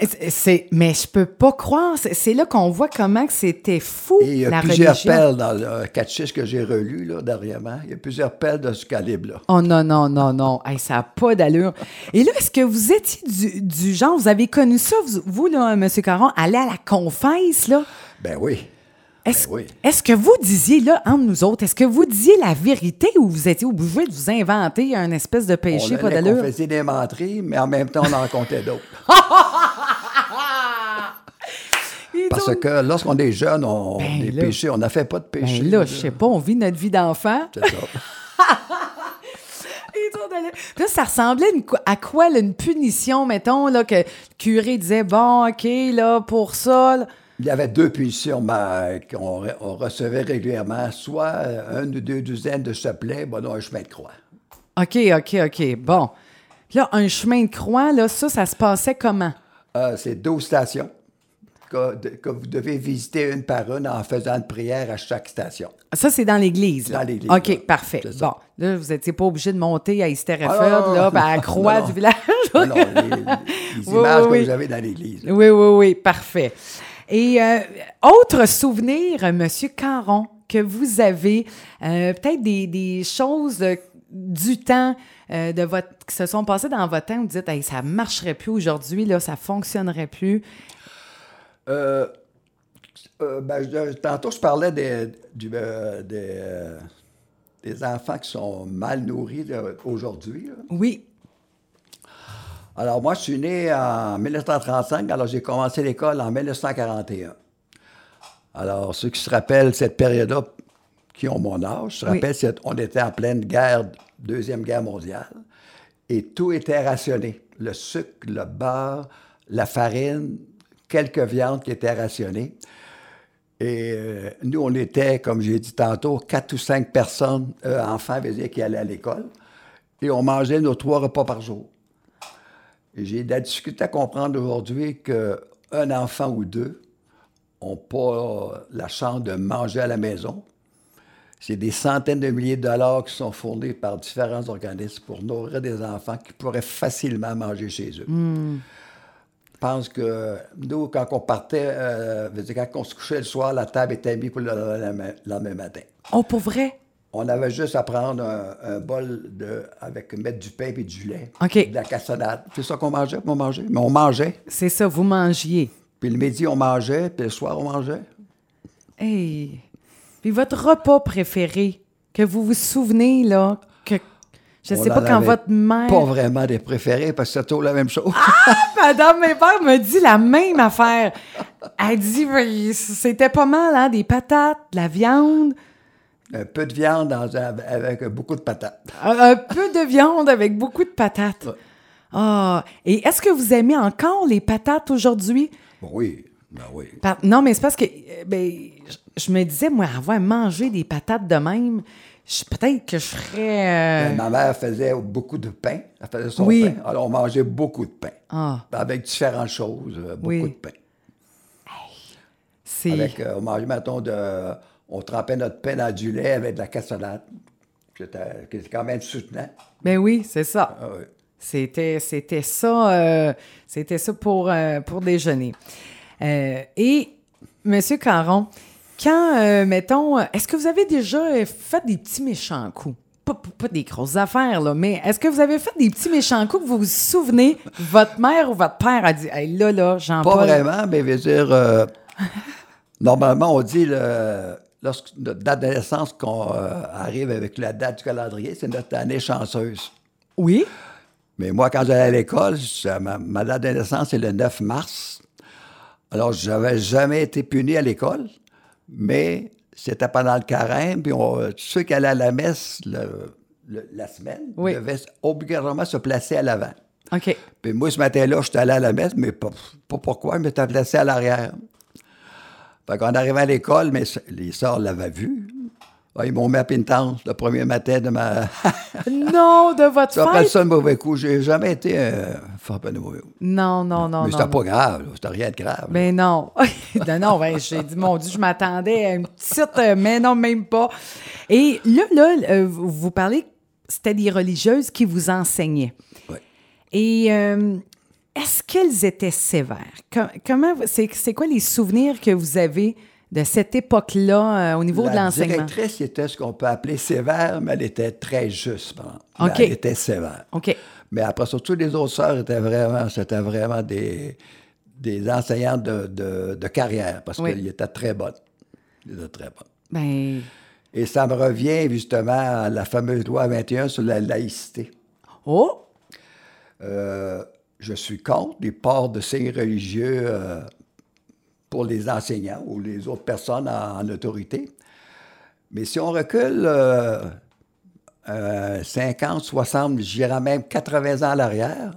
[SPEAKER 2] C'est- C'est, mais je peux pas croire. C'est, là qu'on voit comment c'était fou,
[SPEAKER 3] Et il y a
[SPEAKER 2] la
[SPEAKER 3] plusieurs
[SPEAKER 2] religion.
[SPEAKER 3] pelles dans le catéchisme que j'ai relu là, dernièrement. Il y a plusieurs pelles de ce calibre-là.
[SPEAKER 2] Oh non, non, non, non. Hey, ça n'a pas d'allure. Et là, est-ce que vous étiez du, du genre, vous avez connu ça, vous, vous, là, M. Caron, aller à la confesse, là?
[SPEAKER 3] Ben oui.
[SPEAKER 2] Est-ce,
[SPEAKER 3] Ben oui.
[SPEAKER 2] est-ce que vous disiez, là, entre nous autres, est-ce que vous disiez la vérité ou vous étiez obligé de vous inventer un espèce de péché
[SPEAKER 3] on
[SPEAKER 2] pas d'allure?
[SPEAKER 3] confesser des menteries, mais en même temps, on en comptait d'autres. Parce que lorsqu'on est jeune, on,
[SPEAKER 2] Ben
[SPEAKER 3] des
[SPEAKER 2] là.
[SPEAKER 3] péchés, on n'a fait pas de péché.
[SPEAKER 2] Ben là, je sais pas, on vit notre vie d'enfant.
[SPEAKER 3] C'est ça.
[SPEAKER 2] Puis Là, ça ressemblait une à quoi, là, une punition, mettons, là, que le curé disait, bon, OK, là, pour ça. là?
[SPEAKER 3] Il y avait deux punitions ben, qu'on re- on recevait régulièrement, soit euh, une ou deux douzaines de chapelets, bon, non, un chemin de croix.
[SPEAKER 2] OK, OK, OK. Bon. Là, un chemin de croix, là, ça, ça se passait comment?
[SPEAKER 3] Euh, c'est 12 stations que, vous devez visiter une par une en faisant une prière à chaque station.
[SPEAKER 2] Ça, c'est dans l'église.
[SPEAKER 3] Dans l'église,
[SPEAKER 2] OK,
[SPEAKER 3] là.
[SPEAKER 2] parfait. Bon, là, vous n'étiez pas obligé de monter à Eastereford,
[SPEAKER 3] Ah,
[SPEAKER 2] là, ben, à la croix
[SPEAKER 3] Non, non.
[SPEAKER 2] du village.
[SPEAKER 3] Non, non, les, images
[SPEAKER 2] oui,
[SPEAKER 3] que
[SPEAKER 2] oui.
[SPEAKER 3] vous avez dans l'église. là.
[SPEAKER 2] Oui, oui, oui, parfait. Et euh, autre souvenir, Monsieur Caron, que vous avez, euh, peut-être des, des choses euh, du temps euh, de votre, qui se sont passées dans votre temps, où vous dites, hey, ça marcherait plus aujourd'hui, là, ça fonctionnerait plus.
[SPEAKER 3] Euh, euh, ben, je- tantôt, je parlais des, du, euh, des, euh, des enfants qui sont mal nourris aujourd'hui.
[SPEAKER 2] Oui,
[SPEAKER 3] Alors, moi, je suis né en 1935, alors j'ai commencé l'école en 1941. Alors, ceux qui se rappellent cette période-là, qui ont mon âge, se
[SPEAKER 2] Oui.
[SPEAKER 3] rappellent, c'est- on était en pleine guerre, Deuxième Guerre mondiale, et tout était rationné. Le sucre, le beurre, la farine, quelques viandes qui étaient rationnées. Et euh, nous, on était, comme j'ai dit tantôt, quatre ou cinq personnes, euh, enfants, dire, qui allaient à l'école. Et on mangeait nos trois repas par jour. J'ai de la difficulté à comprendre aujourd'hui qu'un enfant ou deux n'ont pas la chance de manger à la maison. C'est des centaines de milliers de dollars qui sont fournis par différents organismes pour nourrir des enfants qui pourraient facilement manger chez eux. Je pense que nous, quand on partait, euh, quand on se couchait le soir, la table était mise pour le lendemain- matin.
[SPEAKER 2] oh, pour vrai?
[SPEAKER 3] On avait juste à prendre un, un bol de, avec mettre du pain et du lait,
[SPEAKER 2] OK.
[SPEAKER 3] de la cassonade. C'est ça qu'on mangeait, on mangeait. Mais on mangeait.
[SPEAKER 2] C'est ça, vous mangiez.
[SPEAKER 3] Puis le midi, on mangeait, puis le soir, on mangeait.
[SPEAKER 2] Hey. Puis votre repas préféré, que vous vous souvenez, là, je
[SPEAKER 3] On
[SPEAKER 2] sais pas quand votre mère.
[SPEAKER 3] Pas vraiment des préférés, parce que c'est toujours la même chose.
[SPEAKER 2] Madame mes pères me dit la même affaire. Elle dit, c'était pas mal, hein, des patates, de la viande,
[SPEAKER 3] un peu de viande dans avec beaucoup de patates.
[SPEAKER 2] un, un peu de viande avec beaucoup de patates. Ah, et est-ce que vous aimez encore les patates aujourd'hui?
[SPEAKER 3] Oui, ben oui.
[SPEAKER 2] Par- Non, mais c'est parce que euh, ben, je- me disais, moi, avoir mangé des patates de même, peut-être que je ferais. euh,
[SPEAKER 3] Ma mère faisait beaucoup de pain. Elle faisait son
[SPEAKER 2] Oui.
[SPEAKER 3] pain. Alors, on mangeait beaucoup de pain.
[SPEAKER 2] Ah,
[SPEAKER 3] Avec différentes choses, euh, beaucoup
[SPEAKER 2] Oui.
[SPEAKER 3] de pain.
[SPEAKER 2] c'est.
[SPEAKER 3] Avec, euh, on mangeait, mettons, de, on trempait notre pain dans du lait avec de la cassonade. C'était quand même soutenant.
[SPEAKER 2] Ben oui, c'est ça.
[SPEAKER 3] Ah oui.
[SPEAKER 2] C'était, c'était ça, euh, c'était ça pour, pour déjeuner. Et, Monsieur Caron, quand, euh, mettons, est-ce que vous avez déjà euh, fait des petits méchants coups? Pas, pas- pas des grosses affaires, là, mais est-ce que vous avez fait des petits méchants coups que vous vous souvenez, votre mère ou votre père a dit, hey, là, là,
[SPEAKER 3] Pas
[SPEAKER 2] Jean-Paul.
[SPEAKER 3] vraiment, mais veut dire, euh, normalement, on dit, le, lorsque notre date de naissance qu'on euh, arrive avec la date du calendrier, c'est notre année chanceuse.
[SPEAKER 2] Oui.
[SPEAKER 3] Mais moi, quand j'allais à l'école, ma, ma date de naissance, c'est le 9 mars. Alors, je n'avais jamais été puni à l'école, mais c'était pendant le carême, puis on- ceux qui allaient à la messe le- le- la semaine
[SPEAKER 2] Oui.
[SPEAKER 3] devaient obligatoirement se placer à l'avant.
[SPEAKER 2] OK.
[SPEAKER 3] Puis moi, ce matin-là, j'étais allé à la messe, mais pas, pas pourquoi, mais j'étais placé à l'arrière. Fait qu'on arrivait à l'école, mais les sœurs l'avaient vu. Ils m'ont mis à le premier matin de ma...
[SPEAKER 2] Non, de votre fête?
[SPEAKER 3] ça un mauvais coup. J'ai jamais été un frappé de mauvais coup.
[SPEAKER 2] Non, non, non,
[SPEAKER 3] mais c'était pas grave, c'était rien de grave.
[SPEAKER 2] Mais non. non, non, ben, j'ai dit, mon Dieu, je m'attendais à une petite, euh, mais non, même pas. Et là, là, euh, vous parlez, c'était des religieuses qui vous enseignaient.
[SPEAKER 3] Ouais.
[SPEAKER 2] Et euh, est-ce qu'elles étaient sévères? Com- comment, c'est, c'est quoi les souvenirs que vous avez de cette époque-là euh, au niveau de
[SPEAKER 3] La
[SPEAKER 2] l'enseignement?
[SPEAKER 3] directrice était ce qu'on peut appeler sévère, mais elle était très juste. Elle était sévère.
[SPEAKER 2] OK.
[SPEAKER 3] Mais après, surtout, les autres sœurs étaient vraiment, c'était vraiment des, des enseignantes de, de- de carrière, parce
[SPEAKER 2] Oui.
[SPEAKER 3] qu'elles étaient très bonnes. Elles étaient très bonnes.
[SPEAKER 2] Ben,
[SPEAKER 3] Et ça me revient justement à la fameuse loi 21 sur la laïcité.
[SPEAKER 2] oh!
[SPEAKER 3] Euh, je suis contre les ports de signes religieux euh, pour les enseignants ou les autres personnes en, en autorité. Mais si on recule euh, euh, 50, 60, j'irais même 80 ans à l'arrière,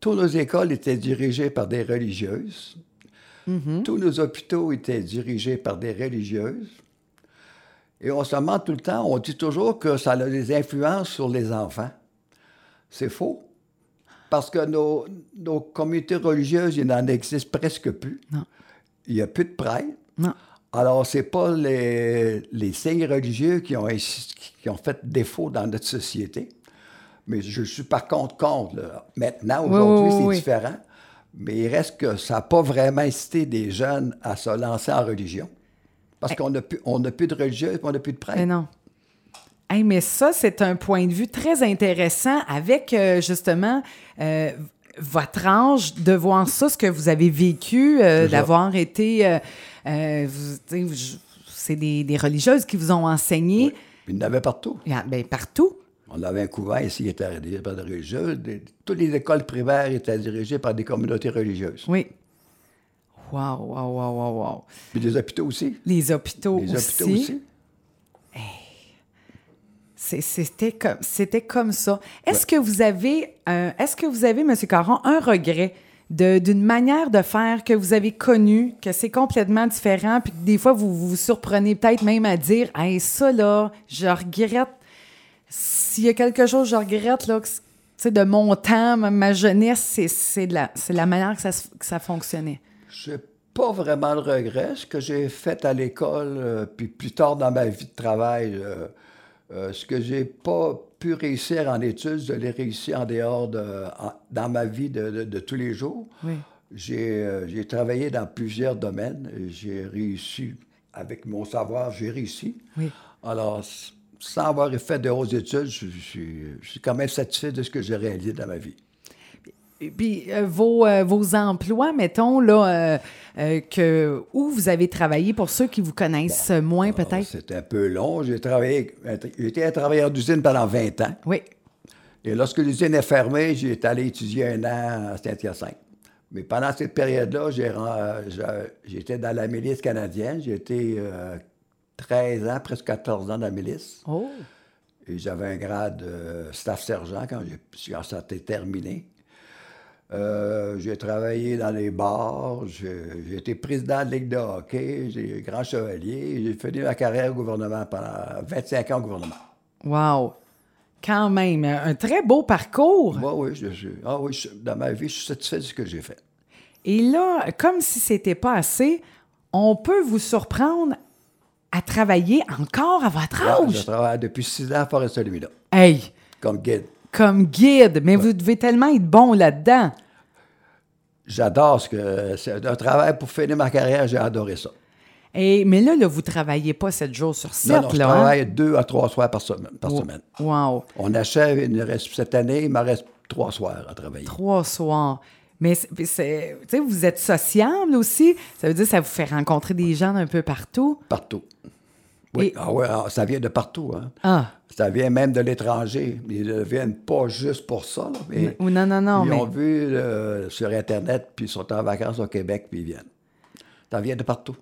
[SPEAKER 3] toutes nos écoles étaient dirigées par des religieuses. Tous nos hôpitaux étaient dirigés par des religieuses. Et on se demande tout le temps, on dit toujours que ça a des influences sur les enfants. C'est faux. Parce que nos, nos communautés religieuses, il n'en existe presque plus.
[SPEAKER 2] Non.
[SPEAKER 3] Il n'y a plus de prêtres.
[SPEAKER 2] Non.
[SPEAKER 3] Alors, c'est pas les, les signes religieux qui ont, qui ont fait défaut dans notre société. Mais je suis par contre contre. là. Maintenant,
[SPEAKER 2] Oui,
[SPEAKER 3] aujourd'hui,
[SPEAKER 2] oui,
[SPEAKER 3] c'est différent. Mais il reste que ça n'a pas vraiment incité des jeunes à se lancer en religion. Parce qu'on n'a plus, on plus de religieux et on n'a plus de
[SPEAKER 2] Mais
[SPEAKER 3] prêtres.
[SPEAKER 2] non. Hey, mais ça, c'est un point de vue très intéressant avec euh, justement euh, votre âge, de voir ça, ce que vous avez vécu, euh, d'avoir été. euh, euh, c'est des, des religieuses qui vous ont enseigné
[SPEAKER 3] Puis il y en avait partout.
[SPEAKER 2] Ah, ben, partout.
[SPEAKER 3] On avait un couvent ici qui était dirigé par des religieux. Des- toutes les écoles primaires étaient dirigées par des communautés religieuses.
[SPEAKER 2] Oui. Wow, wow, wow, wow, wow.
[SPEAKER 3] Puis des hôpitaux aussi.
[SPEAKER 2] Les hôpitaux
[SPEAKER 3] Les
[SPEAKER 2] aussi.
[SPEAKER 3] hôpitaux aussi.
[SPEAKER 2] C'est- C'était comme, c'était comme ça. Est-ce que vous avez, euh, est-ce que vous avez, M. Caron, un regret d'une manière de faire que vous avez connue, que c'est complètement différent, puis que des fois, vous vous surprenez peut-être même à dire, hey, ça là, je regrette. S'il y a quelque chose que je regrette, là, que c- tu sais, de mon temps, ma- jeunesse, c'est, de la, c'est la manière que ça, que ça fonctionnait.
[SPEAKER 3] J'ai pas vraiment de regret. Ce que j'ai fait à l'école, euh, puis plus tard dans ma vie de travail, euh, euh, ce que j'ai pas pu réussir en études, je l'ai réussi en dehors de, en- dans ma vie de, de- de tous les jours.
[SPEAKER 2] Oui.
[SPEAKER 3] J'ai euh, j'ai travaillé dans plusieurs domaines. et J'ai réussi, avec mon savoir, j'ai réussi.
[SPEAKER 2] Oui.
[SPEAKER 3] Alors, sans avoir fait de hautes études, je, je suis- je suis quand même satisfait de ce que j'ai réalisé dans ma vie.
[SPEAKER 2] Puis euh, vos, euh, vos emplois, mettons, là, euh, que, où vous avez travaillé, pour ceux qui vous connaissent moins
[SPEAKER 3] Alors,
[SPEAKER 2] peut-être?
[SPEAKER 3] C'était un peu long. J'ai travaillé, j'ai été un travailleur d'usine pendant 20 ans.
[SPEAKER 2] Oui.
[SPEAKER 3] Et lorsque l'usine est fermée, j'ai allé étudier un an à Saint-Hyacinthe. Mais pendant cette période-là, j'étais dans la milice canadienne. J'ai été euh, 13 ans, presque 14 ans dans la milice.
[SPEAKER 2] Oh.
[SPEAKER 3] Et j'avais un grade de staff sergent quand j'ai quand ça a été terminé. Euh, j'ai travaillé dans les bars, j'ai été président de Ligue de hockey, j'ai grand chevalier, j'ai fait ma carrière au gouvernement pendant 25 ans au gouvernement.
[SPEAKER 2] Wow. Quand même, un très beau parcours.
[SPEAKER 3] Moi, oui, je, je- ah oui, je- dans ma vie, je suis satisfait de ce que j'ai fait.
[SPEAKER 2] Et là, comme si c'était pas assez, on peut vous surprendre à travailler encore à votre
[SPEAKER 3] Ah, je
[SPEAKER 2] âge.
[SPEAKER 3] travaille depuis 6 ans à Forest-Lumina,
[SPEAKER 2] Hey,
[SPEAKER 3] comme guide.
[SPEAKER 2] Comme guide, mais vous devez tellement être bon là-dedans.
[SPEAKER 3] J'adore ce que... C'est un travail pour finir ma carrière, j'ai adoré ça.
[SPEAKER 2] Et, mais là, là, vous travaillez pas sept jours sur sept,
[SPEAKER 3] Non, non, je
[SPEAKER 2] là. hein?
[SPEAKER 3] travaille deux à trois soirs par semaine. Par semaine.
[SPEAKER 2] Wow.
[SPEAKER 3] On achève, il nous reste, cette année, il me reste trois soirs à travailler.
[SPEAKER 2] Trois soirs. Mais c'est- vous êtes sociable aussi? Ça veut dire que ça vous fait rencontrer des gens d'un peu partout?
[SPEAKER 3] Partout. Oui,
[SPEAKER 2] Et-
[SPEAKER 3] ah ouais, ah, ça vient de partout. Hein.
[SPEAKER 2] Ah.
[SPEAKER 3] Ça vient même de l'étranger. Ils ne viennent pas juste pour ça. mais
[SPEAKER 2] non, non, non.
[SPEAKER 3] ils
[SPEAKER 2] mais-
[SPEAKER 3] ont vu euh, sur Internet, puis ils sont en vacances au Québec, puis ils viennent. Ça vient de partout.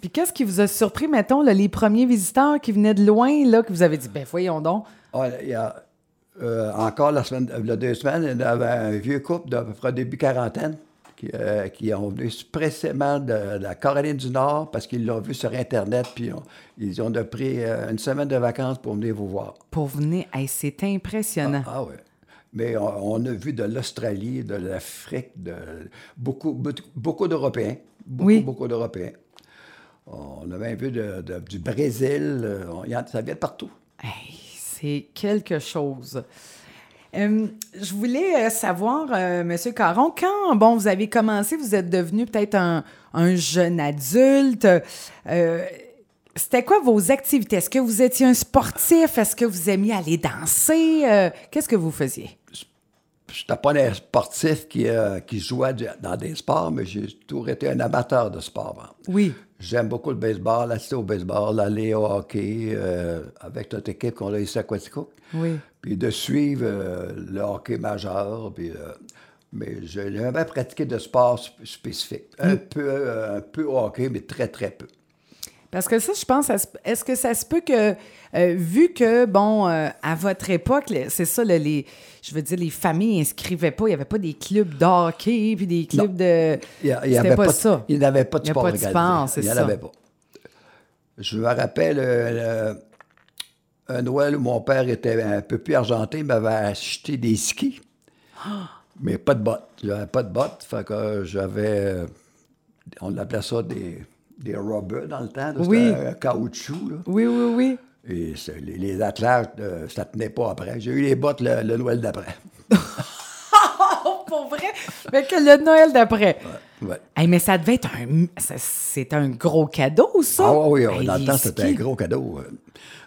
[SPEAKER 2] Puis qu'est-ce qui vous a surpris, mettons, là, les premiers visiteurs qui venaient de loin, là, que vous avez dit, ben voyons donc.
[SPEAKER 3] Ah, il y a, euh, encore la semaine, il y a deux semaines, il y avait un vieux couple d'à peu près début quarantaine qui, euh, qui ont venu précisément de, de la Caroline du Nord parce qu'ils l'ont vu sur Internet, puis on- ils ont pris euh, une semaine de vacances pour venir vous voir.
[SPEAKER 2] Pour venir, hey, c'est impressionnant.
[SPEAKER 3] Ah oui. Mais on, on a vu de l'Australie, de l'Afrique, de beaucoup, beaucoup, d'Européens. Beaucoup,
[SPEAKER 2] Oui.
[SPEAKER 3] beaucoup d'Européens. On a même vu de- de- du Brésil. euh, on- ça vient de partout.
[SPEAKER 2] Hey, c'est quelque chose. Euh, je voulais euh, savoir, euh, Monsieur Caron, quand bon, vous avez commencé, vous êtes devenu peut-être un, un jeune adulte. euh, C'était quoi vos activités? Est-ce que vous étiez un sportif? Est-ce que vous aimiez aller danser? Euh, Qu'est-ce que vous faisiez?
[SPEAKER 3] Je n'étais pas un sportif qui, euh, qui jouait dans des sports, mais j'ai toujours été un amateur de sport. hein.
[SPEAKER 2] Oui.
[SPEAKER 3] J'aime beaucoup le baseball, assister au baseball, aller au hockey euh, avec notre équipe qu'on a ici à Quatico.
[SPEAKER 2] Oui.
[SPEAKER 3] Puis de suivre euh, le hockey majeur. Puis, mais je n'ai jamais pratiqué de sport sp- spécifique. Un, peu, euh, un peu au hockey, mais très, très peu.
[SPEAKER 2] Parce que ça, je pense, est-ce que ça se peut que, euh, vu que, bon, euh, à votre époque, c'est ça, le- les, je veux dire, les familles n'inscrivaient pas, il n'y avait pas des clubs de hockey, puis des clubs de...
[SPEAKER 3] Il y a- il y
[SPEAKER 2] C'était
[SPEAKER 3] avait
[SPEAKER 2] pas
[SPEAKER 3] de-
[SPEAKER 2] ça.
[SPEAKER 3] Il n'y avait pas de sport Il n'y en avait pas. Je me rappelle euh, un Noël où mon père était un peu plus argenté, il m'avait acheté des skis, mais pas de bottes. J'avais pas de bottes, fait que j'avais... On appelait ça des, des rubbers dans le temps, là,
[SPEAKER 2] Oui.
[SPEAKER 3] un, un caoutchouc. là.
[SPEAKER 2] Oui, oui, oui.
[SPEAKER 3] Et les, les attelages, euh, ça tenait pas après. J'ai eu les bottes le, le Noël d'après.
[SPEAKER 2] Oh, pour vrai? Fait que le Noël d'après.
[SPEAKER 3] Ouais.
[SPEAKER 2] Hey, mais ça devait être un... C'est un gros cadeau, ça?
[SPEAKER 3] Ah oui, oui,
[SPEAKER 2] Hey,
[SPEAKER 3] dans le temps, c'était un gros cadeau.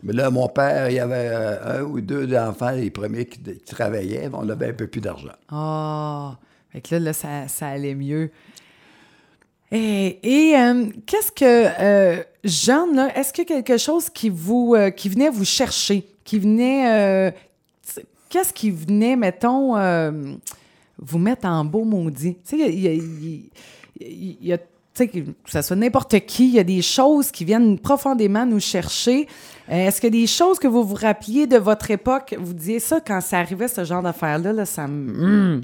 [SPEAKER 3] Mais là, mon père, il y avait euh, un ou deux enfants, les premiers qui, qui travaillaient, mais on avait un peu plus d'argent.
[SPEAKER 2] Ah, fait que là, là, ça, ça allait mieux. Et, euh, qu'est-ce que, euh, Jeanne, est-ce qu'il y a quelque chose qui vous, euh, qui venait vous chercher, qui venait, qu'est-ce qui venait, mettons, vous mettre en beau maudit? Tu sais, il y a, que ça soit n'importe qui, il y a des choses qui viennent profondément nous chercher. Est-ce que des choses que vous vous rappeliez de votre époque, vous disiez ça quand ça arrivait, ce genre d'affaires-là, là, ça me... Hum.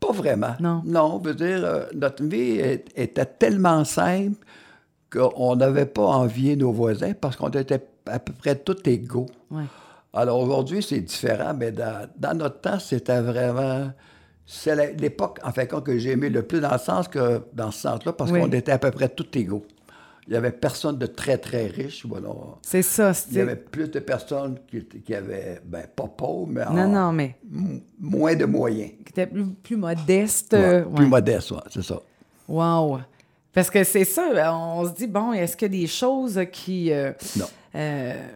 [SPEAKER 3] Pas vraiment.
[SPEAKER 2] Non.
[SPEAKER 3] Non, je veux dire, euh, notre vie est- était tellement simple qu'on n'avait pas envié nos voisins parce qu'on était à peu près tous égaux.
[SPEAKER 2] Ouais.
[SPEAKER 3] Alors aujourd'hui, c'est différent, mais dans, dans notre temps, c'était vraiment. C'est l'époque, en fait, que j'ai aimé le plus dans le sens que dans ce sens-là, parce
[SPEAKER 2] Oui.
[SPEAKER 3] qu'on était à peu près tous égaux. Il n'y avait personne de très, très riche. Voilà.
[SPEAKER 2] C'est ça.
[SPEAKER 3] Il y avait plus de personnes qui, étaient- qui avaient, ben, pas pauvres, mais en-
[SPEAKER 2] Non, non, mais
[SPEAKER 3] m- moins de moyens.
[SPEAKER 2] qui était plus, plus modeste.
[SPEAKER 3] Ouais,
[SPEAKER 2] euh,
[SPEAKER 3] Plus
[SPEAKER 2] ouais.
[SPEAKER 3] modeste, ouais, c'est ça.
[SPEAKER 2] Wow. Parce que c'est ça, on se dit, bon, est-ce qu'il y a des choses qui... euh,
[SPEAKER 3] Non.
[SPEAKER 2] euh,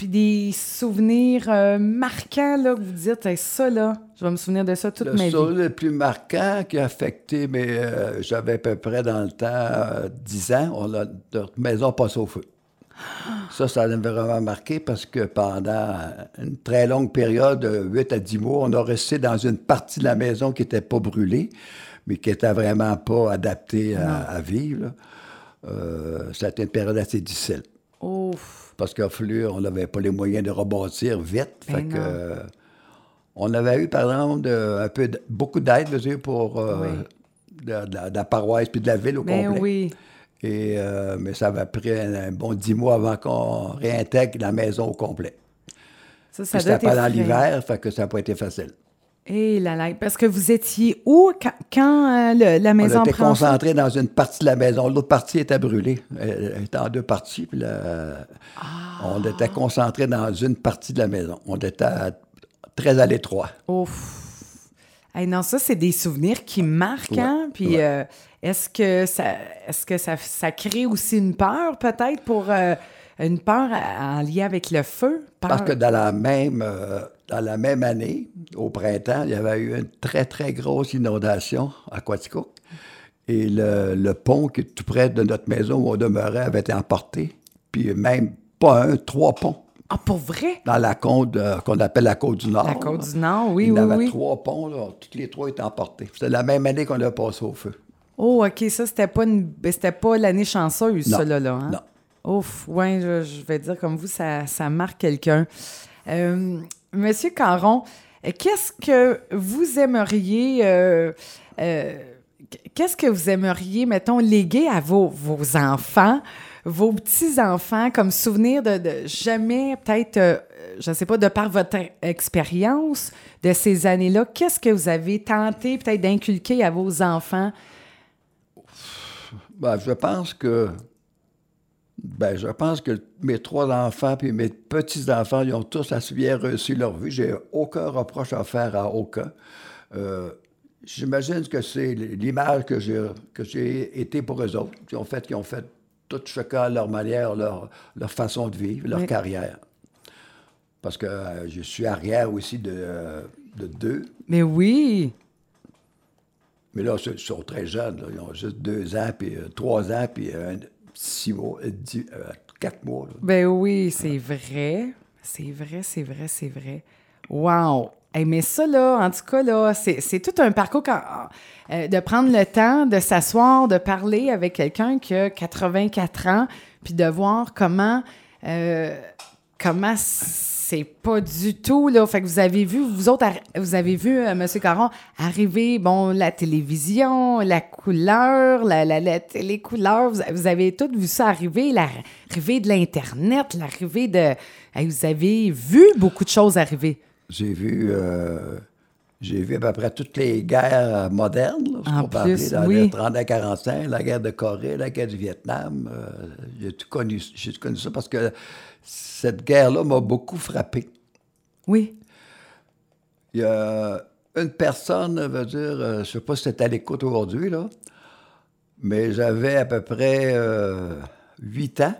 [SPEAKER 2] puis des souvenirs euh, marquants, là, que vous dites, Hey, ça, là, je vais me souvenir de ça toute
[SPEAKER 3] Le
[SPEAKER 2] ma vie.
[SPEAKER 3] souvenir le plus marquant qui a affecté, mais euh, j'avais à peu près dans le temps euh, 10 ans, on a notre maison passée au feu. Ça, ça m'a vraiment marqué parce que pendant une très longue période, de 8 à 10 mois, on a resté dans une partie de la maison qui n'était pas brûlée, mais qui n'était vraiment pas adaptée à, à vivre. là. Euh, ça a été une période assez difficile.
[SPEAKER 2] Ouf.
[SPEAKER 3] Parce qu'à fallu, on n'avait pas les moyens de rebâtir vite.
[SPEAKER 2] Ben
[SPEAKER 3] Fait que,
[SPEAKER 2] non.
[SPEAKER 3] euh, on avait eu, par exemple, de- un peu de- beaucoup d'aide pour euh,
[SPEAKER 2] Oui.
[SPEAKER 3] de, de la- paroisse puis de la ville au
[SPEAKER 2] Ben
[SPEAKER 3] complet.
[SPEAKER 2] oui.
[SPEAKER 3] Et, euh, mais ça avait pris un, un bon dix mois avant qu'on réintègre la maison au complet.
[SPEAKER 2] Ça, ça
[SPEAKER 3] Puis
[SPEAKER 2] doit
[SPEAKER 3] c'était
[SPEAKER 2] être
[SPEAKER 3] pendant l'hiver, fait que ça n'a pas été facile.
[SPEAKER 2] Et là, là, parce que vous étiez où quand, quand, euh, le- la maison
[SPEAKER 3] on était concentrés dans une partie de la maison. L'autre partie était brûlée. Elle était en deux parties. Puis là, On était concentrés dans une partie de la maison. On était à- très à l'étroit.
[SPEAKER 2] Ouf. Hey, non, ça, c'est des souvenirs qui marquent,
[SPEAKER 3] Ouais,
[SPEAKER 2] hein? Puis
[SPEAKER 3] ouais.
[SPEAKER 2] euh, est-ce que, ça, est-ce que ça, ça crée aussi une peur, peut-être, pour euh, une peur en lien avec le feu? Peur-
[SPEAKER 3] Parce que dans la même, euh, dans la même année, au printemps, il y avait eu une très, très grosse inondation à Quaticook. Et le, le pont qui est tout près de notre maison où on demeurait avait été emporté. Puis même pas un, trois ponts
[SPEAKER 2] Ah, pour vrai?
[SPEAKER 3] dans la côte euh, qu'on appelle la côte du Nord.
[SPEAKER 2] La côte du Nord, oui,
[SPEAKER 3] Il y
[SPEAKER 2] oui,
[SPEAKER 3] avait
[SPEAKER 2] oui.
[SPEAKER 3] trois ponts, là, tous les trois étaient emportés. C'était la même année qu'on a passé au feu.
[SPEAKER 2] Oh, OK, ça, c'était pas, une... ben, c'était pas l'année chanceuse,
[SPEAKER 3] Non,
[SPEAKER 2] ça, là, là, hein?
[SPEAKER 3] non.
[SPEAKER 2] Ouf, ouais, je, je vais dire comme vous, ça, ça marque quelqu'un. Euh, Monsieur Caron, euh, qu'est-ce que vous aimeriez... euh, euh, Qu'est-ce que vous aimeriez, mettons, léguer à vos, enfants, vos petits-enfants, comme souvenir de, jamais, peut-être, je ne sais pas, de par votre expérience de ces années-là, qu'est-ce que vous avez tenté peut-être d'inculquer à vos enfants?
[SPEAKER 3] Ben, je pense que. Ben, je pense que mes trois enfants puis mes petits-enfants, ils ont tous assez bien reçu leur vie. J'ai aucun reproche à faire à aucun. Euh, J'imagine que c'est l'image que j'ai été pour eux autres. Ils ont fait, ils ont fait tout chacun à leur manière, leur, leur façon de vivre, leur
[SPEAKER 2] Oui.
[SPEAKER 3] carrière. Parce que euh, je suis arrière aussi de, euh, de deux.
[SPEAKER 2] Mais oui,
[SPEAKER 3] Mais là, ils sont très jeunes. là. Ils ont juste deux ans, puis euh, trois ans, puis six mois, euh, dix- euh, quatre mois.
[SPEAKER 2] ben oui, c'est vrai. C'est vrai, c'est vrai, c'est vrai. Wow! Mais ça, là, en tout cas, là, c'est tout un parcours euh, de prendre le temps de s'asseoir, de parler avec quelqu'un qui a 84 ans, puis de voir comment, comment c'est pas du tout, là. Fait que vous avez vu, vous autres, vous avez vu, euh, M. Caron, arriver, bon, la télévision, la couleur, la, la, la télécouleur, vous, vous avez tout vu ça arriver, l'arrivée de l'Internet, l'arrivée de... Vous avez vu beaucoup de choses arriver.
[SPEAKER 3] J'ai vu, euh, j'ai vu à peu près toutes les guerres modernes, là,
[SPEAKER 2] En plus,
[SPEAKER 3] dans
[SPEAKER 2] oui.
[SPEAKER 3] les 30 à 45, la guerre de Corée, la guerre du Vietnam. euh, j'ai tout connu, j'ai tout connu ça parce que cette guerre-là m'a beaucoup frappé.
[SPEAKER 2] Oui.
[SPEAKER 3] Il y a une personne, veut dire, euh, je ne sais pas si c'est à l'écoute aujourd'hui, là, mais j'avais à peu près euh, 8 ans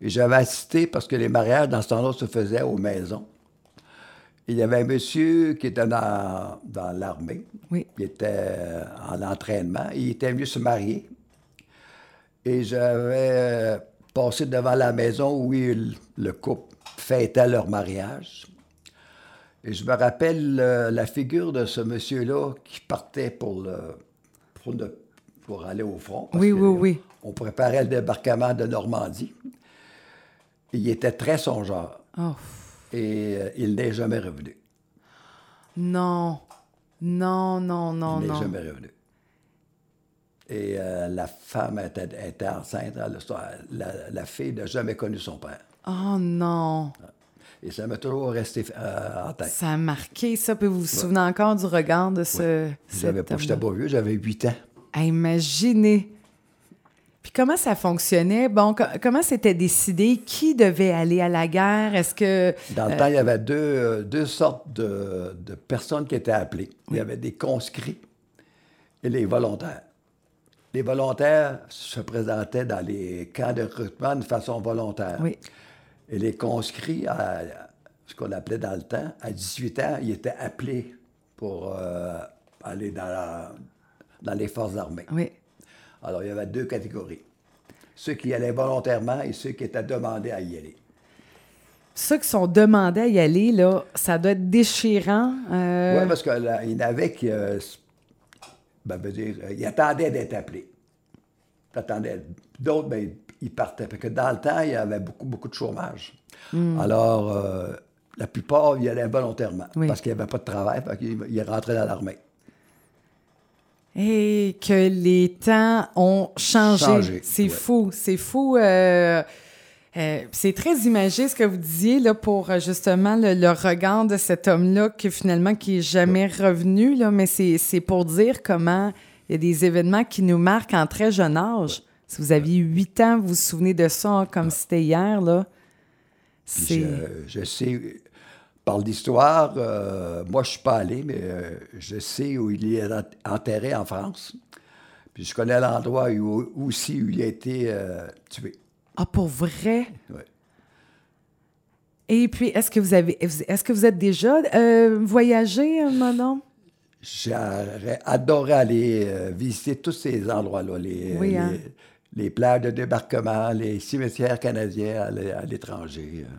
[SPEAKER 3] et j'avais assisté parce que les mariages dans ce temps-là se faisaient aux maisons. Il y avait un monsieur qui était dans, dans l'armée.
[SPEAKER 2] Oui.
[SPEAKER 3] Il était euh, en entraînement. Il était venu se marier. Et j'avais passé devant la maison où il- le couple fêtait leur mariage. Et je me rappelle euh, la figure de ce monsieur-là qui partait pour, le, pour, le- pour aller au front. parce
[SPEAKER 2] Oui,
[SPEAKER 3] que
[SPEAKER 2] oui, oui.
[SPEAKER 3] On préparait le débarquement de Normandie. Il était très songeur.
[SPEAKER 2] Oh,
[SPEAKER 3] Et euh, il n'est jamais revenu.
[SPEAKER 2] non. Non, non, non,
[SPEAKER 3] il n'est
[SPEAKER 2] non.
[SPEAKER 3] jamais revenu. Et euh, la femme était, était enceinte. Elle- la, la fille n'a jamais connu son père.
[SPEAKER 2] Oh non.
[SPEAKER 3] Et ça m'a toujours resté euh, en tête.
[SPEAKER 2] Ça a marqué ça. Puis vous vous souvenez encore du regard de ce.
[SPEAKER 3] J'avais
[SPEAKER 2] cet
[SPEAKER 3] pas, j'étais pas vieux, j'avais 8 ans.
[SPEAKER 2] À imaginer. Puis comment ça fonctionnait? Bon, co- comment c'était décidé? Qui devait aller à la guerre? Est-ce que.
[SPEAKER 3] Dans le temps, il y avait deux, euh, deux sortes de, de personnes qui étaient appelées. Il y avait des conscrits et les volontaires. Les volontaires se présentaient dans les camps de recrutement de façon volontaire.
[SPEAKER 2] Oui.
[SPEAKER 3] Et les conscrits, à, ce qu'on appelait dans le temps, à 18 ans, ils étaient appelés pour euh, aller dans, la- dans les forces armées.
[SPEAKER 2] Oui.
[SPEAKER 3] Alors, il y avait deux catégories. Ceux qui allaient volontairement et ceux qui étaient demandés à y aller.
[SPEAKER 2] Ceux qui sont demandés à y aller, là, ça doit être déchirant. euh,
[SPEAKER 3] Oui, parce qu'il y en avait qui. euh, ben, veut dire, euh, ils attendaient d'être attendaient. D'autres, ben, ils partaient. Parce que dans le temps, il y avait beaucoup, beaucoup de chômage.
[SPEAKER 2] Hmm.
[SPEAKER 3] Alors, euh, la plupart, ils allaient volontairement.
[SPEAKER 2] Oui.
[SPEAKER 3] Parce qu'il n'y avait pas de travail. Fait qu'ils ils rentraient dans l'armée.
[SPEAKER 2] Et que les temps ont changé.
[SPEAKER 3] Changé,
[SPEAKER 2] c'est
[SPEAKER 3] ouais.
[SPEAKER 2] fou, c'est fou. euh, euh, c'est très imagé ce que vous disiez là, pour euh, justement le, le regard de cet homme-là qui finalement qui est jamais revenu. Là, mais c'est c'est pour dire comment il y a des événements qui nous marquent en très jeune âge. Si vous aviez huit ans, vous vous souvenez de ça hein, comme c'était hier, là.
[SPEAKER 3] Je, je sais, par l'histoire, euh, moi, je ne suis pas allé, mais euh, je sais où il est en- enterré en France. Puis je connais l'endroit où, aussi où il a été euh, tué.
[SPEAKER 2] Ah, pour vrai?
[SPEAKER 3] Ouais.
[SPEAKER 2] Et puis, est-ce que vous avez, est-ce que vous êtes déjà euh, voyagé, euh, Manon?
[SPEAKER 3] J'aurais adoré aller euh, visiter tous ces endroits-là, les,
[SPEAKER 2] Oui, hein?
[SPEAKER 3] les plages de débarquement, les cimetières canadiens à l'é- à l'étranger. euh.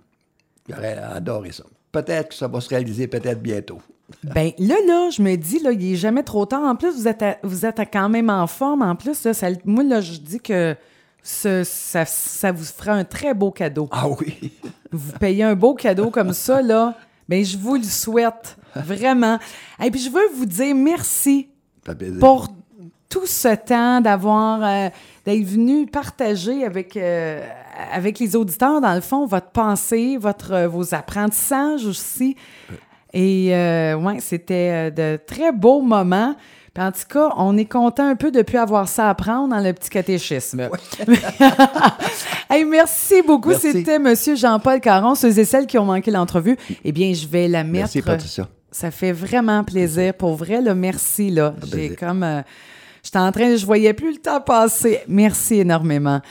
[SPEAKER 3] J'aurais adoré ça. Peut-être que ça va se réaliser peut-être bientôt.
[SPEAKER 2] Ben là, là, je me dis, là, il est jamais trop tard. En plus, vous êtes, à- vous êtes à- quand même en forme. En plus, là, ça- moi, là, je dis que ce- ça, ça vous fera un très beau cadeau.
[SPEAKER 3] Ah oui!
[SPEAKER 2] Vous payez un beau cadeau comme ça, là, ben je vous le souhaite, vraiment. Et puis, je veux vous dire merci pour tout ce temps d'avoir euh, d'être venu partager avec euh, avec les auditeurs dans le fond votre pensée, votre euh, vos apprentissages aussi. Et ouais, c'était de très beaux moments. Puis en tout cas, on est content un peu de plus avoir ça à apprendre dans le petit catéchisme. Hey, merci beaucoup. C'était Monsieur Jean-Paul Caron. Ceux et celles qui ont manqué l'entrevue, eh bien, je vais la mettre.
[SPEAKER 3] Merci, Patricia.
[SPEAKER 2] Ça fait vraiment plaisir. Pour vrai, là, merci. Là. J'ai comme. euh, J'étais en train, je voyais plus le temps passer. Merci énormément.